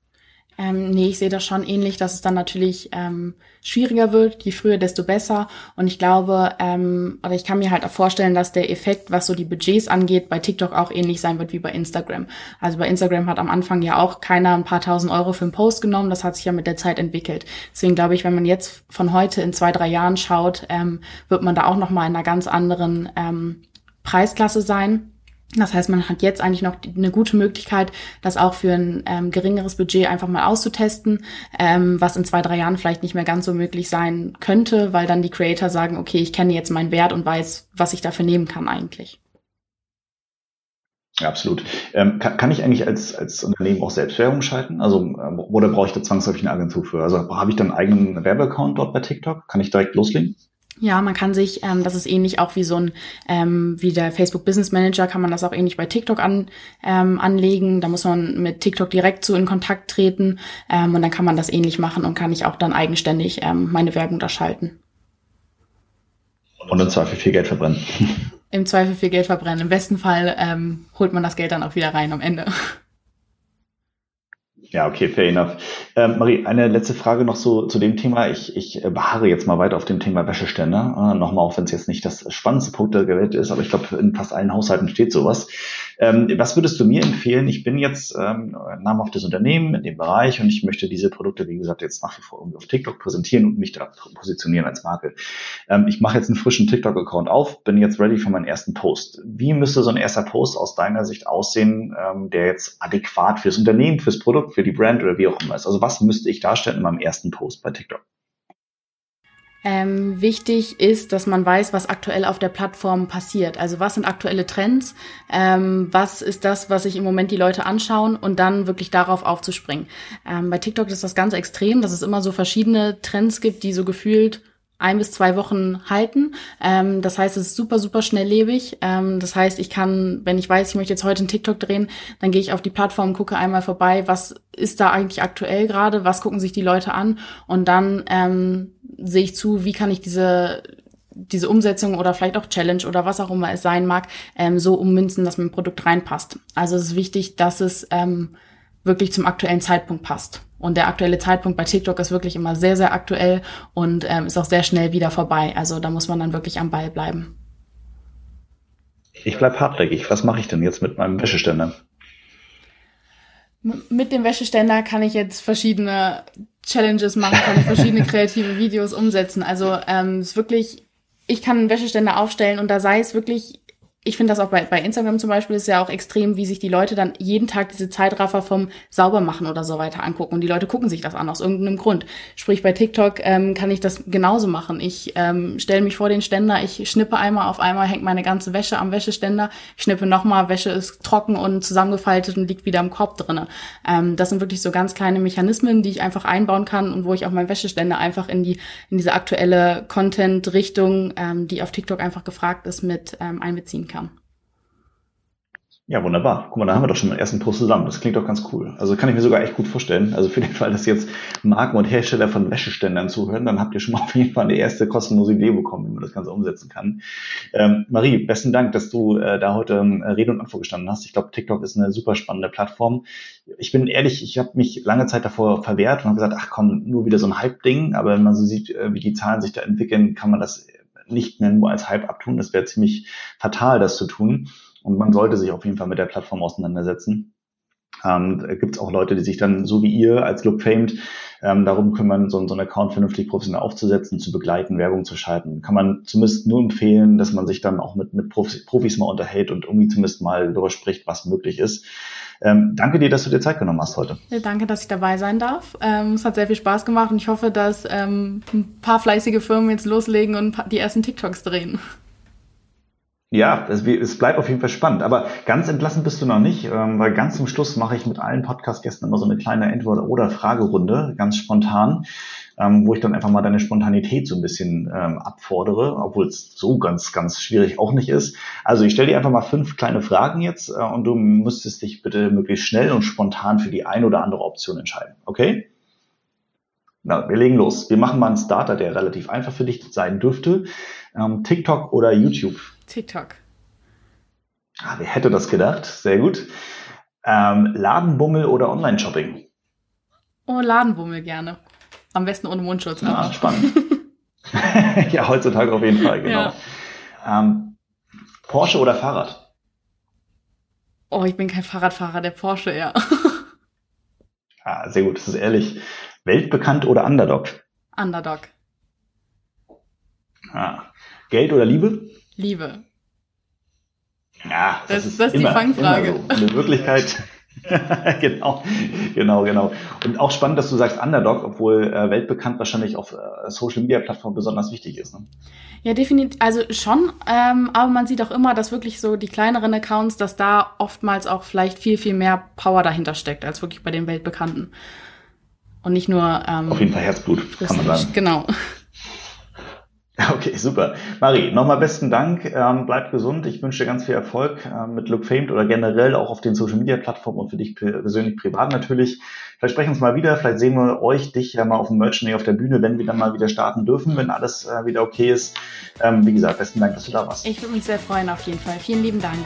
Ähm, nee, ich sehe das schon ähnlich, dass es dann natürlich ähm, schwieriger wird, je früher, desto besser. Und ich glaube, ähm, oder ich kann mir halt auch vorstellen, dass der Effekt, was so die Budgets angeht, bei TikTok auch ähnlich sein wird wie bei Instagram. Also bei Instagram hat am Anfang ja auch keiner ein paar tausend Euro für einen Post genommen. Das hat sich ja mit der Zeit entwickelt. Deswegen glaube ich, wenn man jetzt von heute in zwei, drei Jahren schaut, ähm, wird man da auch nochmal in einer ganz anderen ähm, Preisklasse sein. Das heißt, man hat jetzt eigentlich noch eine gute Möglichkeit, das auch für ein ähm, geringeres Budget einfach mal auszutesten, ähm, was in zwei, drei Jahren vielleicht nicht mehr ganz so möglich sein könnte, weil dann die Creator sagen, okay, ich kenne jetzt meinen Wert und weiß, was ich dafür nehmen kann eigentlich. Absolut. Ähm, kann, kann ich eigentlich als, als Unternehmen auch selbst Werbung schalten? Also, ähm, oder brauche ich da zwangsläufig eine Agentur für? Also habe ich dann einen eigenen Werbeaccount dort bei TikTok? Kann ich direkt loslegen? Ja, man kann sich, ähm, das ist ähnlich auch wie so ein, ähm, wie der Facebook Business Manager, kann man das auch ähnlich bei TikTok an, ähm, anlegen. Da muss man mit TikTok direkt zu in Kontakt treten ähm, und dann kann man das ähnlich machen und kann ich auch dann eigenständig ähm, meine Werbung da schalten. Und im Zweifel viel Geld verbrennen. Im Zweifel viel Geld verbrennen. Im besten Fall ähm, holt man das Geld dann auch wieder rein am Ende. Ja, okay, fair enough. Ähm, Marie, eine letzte Frage noch so zu dem Thema. Ich, ich äh, beharre jetzt mal weiter auf dem Thema Wäscheständer. Äh, Nochmal, auch wenn es jetzt nicht das spannendste Punkt der Welt ist, aber ich glaube, in fast allen Haushalten steht sowas. Ähm, was würdest du mir empfehlen? Ich bin jetzt ähm, namhaftes Unternehmen in dem Bereich und ich möchte diese Produkte, wie gesagt, jetzt nach wie vor irgendwie auf TikTok präsentieren und mich da positionieren als Marke. Ähm, ich mache jetzt einen frischen TikTok-Account auf, bin jetzt ready für meinen ersten Post. Wie müsste so ein erster Post aus deiner Sicht aussehen, ähm, der jetzt adäquat fürs Unternehmen, fürs Produkt, für die Brand oder wie auch immer ist? Also was müsste ich darstellen in meinem ersten Post bei TikTok? Ähm, wichtig ist, dass man weiß, was aktuell auf der Plattform passiert. Also was sind aktuelle Trends, ähm, was ist das, was sich im Moment die Leute anschauen und dann wirklich darauf aufzuspringen. Ähm, bei TikTok ist das ganz extrem, dass es immer so verschiedene Trends gibt, die so gefühlt ein bis zwei Wochen halten. Ähm, das heißt, es ist super, super schnelllebig. Ähm, das heißt, ich kann, wenn ich weiß, ich möchte jetzt heute einen TikTok drehen, dann gehe ich auf die Plattform, gucke einmal vorbei, was ist da eigentlich aktuell gerade, was gucken sich die Leute an und dann ähm, sehe ich zu, wie kann ich diese diese Umsetzung oder vielleicht auch Challenge oder was auch immer es sein mag, ähm, so ummünzen, dass mein Produkt reinpasst. Also es ist wichtig, dass es ähm, wirklich zum aktuellen Zeitpunkt passt. Und der aktuelle Zeitpunkt bei TikTok ist wirklich immer sehr, sehr aktuell und ähm, ist auch sehr schnell wieder vorbei. Also da muss man dann wirklich am Ball bleiben. Ich bleib hartnäckig. Was mache ich denn jetzt mit meinem Wäscheständer? mit dem Wäscheständer kann ich jetzt verschiedene Challenges machen, kann ich verschiedene [LAUGHS] kreative Videos umsetzen. Also ähm, ist wirklich ich kann einen Wäscheständer aufstellen und da sei es wirklich ich finde das auch bei, bei Instagram zum Beispiel ist ja auch extrem, wie sich die Leute dann jeden Tag diese Zeitraffer vom Saubermachen oder so weiter angucken. Und die Leute gucken sich das an aus irgendeinem Grund. Sprich, bei TikTok ähm, kann ich das genauso machen. Ich ähm, stelle mich vor den Ständer, ich schnippe einmal, auf einmal hängt meine ganze Wäsche am Wäscheständer, schnippe nochmal, Wäsche ist trocken und zusammengefaltet und liegt wieder im Korb drinne. Ähm, das sind wirklich so ganz kleine Mechanismen, die ich einfach einbauen kann und wo ich auch meinen Wäscheständer einfach in die in diese aktuelle Content-Richtung, ähm, die auf TikTok einfach gefragt ist, mit ähm, einbeziehen kann. Ja, wunderbar. Guck mal, da haben wir doch schon den ersten Post zusammen. Das klingt doch ganz cool. Also kann ich mir sogar echt gut vorstellen. Also für den Fall, dass jetzt Marken und Hersteller von Wäscheständern zuhören, dann habt ihr schon mal auf jeden Fall eine erste kostenlose Idee bekommen, wie man das Ganze umsetzen kann. Ähm, Marie, besten Dank, dass du äh, da heute äh, Rede und Antwort gestanden hast. Ich glaube, TikTok ist eine super spannende Plattform. Ich bin ehrlich, ich habe mich lange Zeit davor verwehrt und habe gesagt, ach komm, nur wieder so ein Hype-Ding. Aber wenn man so sieht, äh, wie die Zahlen sich da entwickeln, kann man das nicht mehr nur als Hype abtun. Das wäre ziemlich fatal, das zu tun. Und man sollte sich auf jeden Fall mit der Plattform auseinandersetzen. Ähm, Gibt es auch Leute, die sich dann so wie ihr als Look Famed ähm, darum kümmern, so, so einen Account vernünftig professionell aufzusetzen, zu begleiten, Werbung zu schalten. Kann man zumindest nur empfehlen, dass man sich dann auch mit, mit Profis, Profis mal unterhält und irgendwie zumindest mal darüber spricht, was möglich ist. Ähm, danke dir, dass du dir Zeit genommen hast heute. Danke, dass ich dabei sein darf. Ähm, es hat sehr viel Spaß gemacht und ich hoffe, dass ähm, ein paar fleißige Firmen jetzt loslegen und die ersten TikToks drehen. Ja, es, es, bleibt auf jeden Fall spannend. Aber ganz entlassen bist du noch nicht, ähm, weil ganz zum Schluss mache ich mit allen Podcast-Gästen immer so eine kleine Entweder- oder Fragerunde, ganz spontan, ähm, wo ich dann einfach mal deine Spontanität so ein bisschen ähm, abfordere, obwohl es so ganz, ganz schwierig auch nicht ist. Also ich stelle dir einfach mal fünf kleine Fragen jetzt äh, und du müsstest dich bitte möglichst schnell und spontan für die eine oder andere Option entscheiden. Okay? Na, wir legen los. Wir machen mal einen Starter, der relativ einfach für dich sein dürfte. Ähm, TikTok oder YouTube? TikTok. Ah, wer hätte das gedacht? Sehr gut. Ähm, Ladenbummel oder Online-Shopping? Oh, Ladenbummel gerne. Am besten ohne Mundschutz. Aber. Ah, spannend. [LAUGHS] [LAUGHS] ja, heutzutage auf jeden Fall, genau. Ja. Ähm, Porsche oder Fahrrad? Oh, ich bin kein Fahrradfahrer, der Porsche, ja. ah, sehr gut, das ist ehrlich. Weltbekannt oder Underdog? Underdog. Ah. Geld oder Liebe? Liebe. Ja, das, das ist, das ist immer, die Fangfrage. So. Eine Wirklichkeit. [LAUGHS] genau, genau, genau. Und auch spannend, dass du sagst Underdog, obwohl äh, weltbekannt wahrscheinlich auf äh, Social Media Plattformen besonders wichtig ist. Ne? Ja, definitiv. Also schon, ähm, aber man sieht auch immer, dass wirklich so die kleineren Accounts, dass da oftmals auch vielleicht viel, viel mehr Power dahinter steckt, als wirklich bei den weltbekannten. Und nicht nur. Ähm, auf jeden Fall Herzblut, kann man sagen. Genau. [LAUGHS] Okay, super. Marie, nochmal besten Dank. Ähm, bleib gesund. Ich wünsche dir ganz viel Erfolg äh, mit Look Famed oder generell auch auf den Social Media Plattformen und für dich persönlich privat natürlich. Vielleicht sprechen wir uns mal wieder. Vielleicht sehen wir euch, dich ja mal auf dem Day auf der Bühne, wenn wir dann mal wieder starten dürfen, wenn alles äh, wieder okay ist. Ähm, wie gesagt, besten Dank, dass du da warst. Ich würde mich sehr freuen auf jeden Fall. Vielen lieben Dank.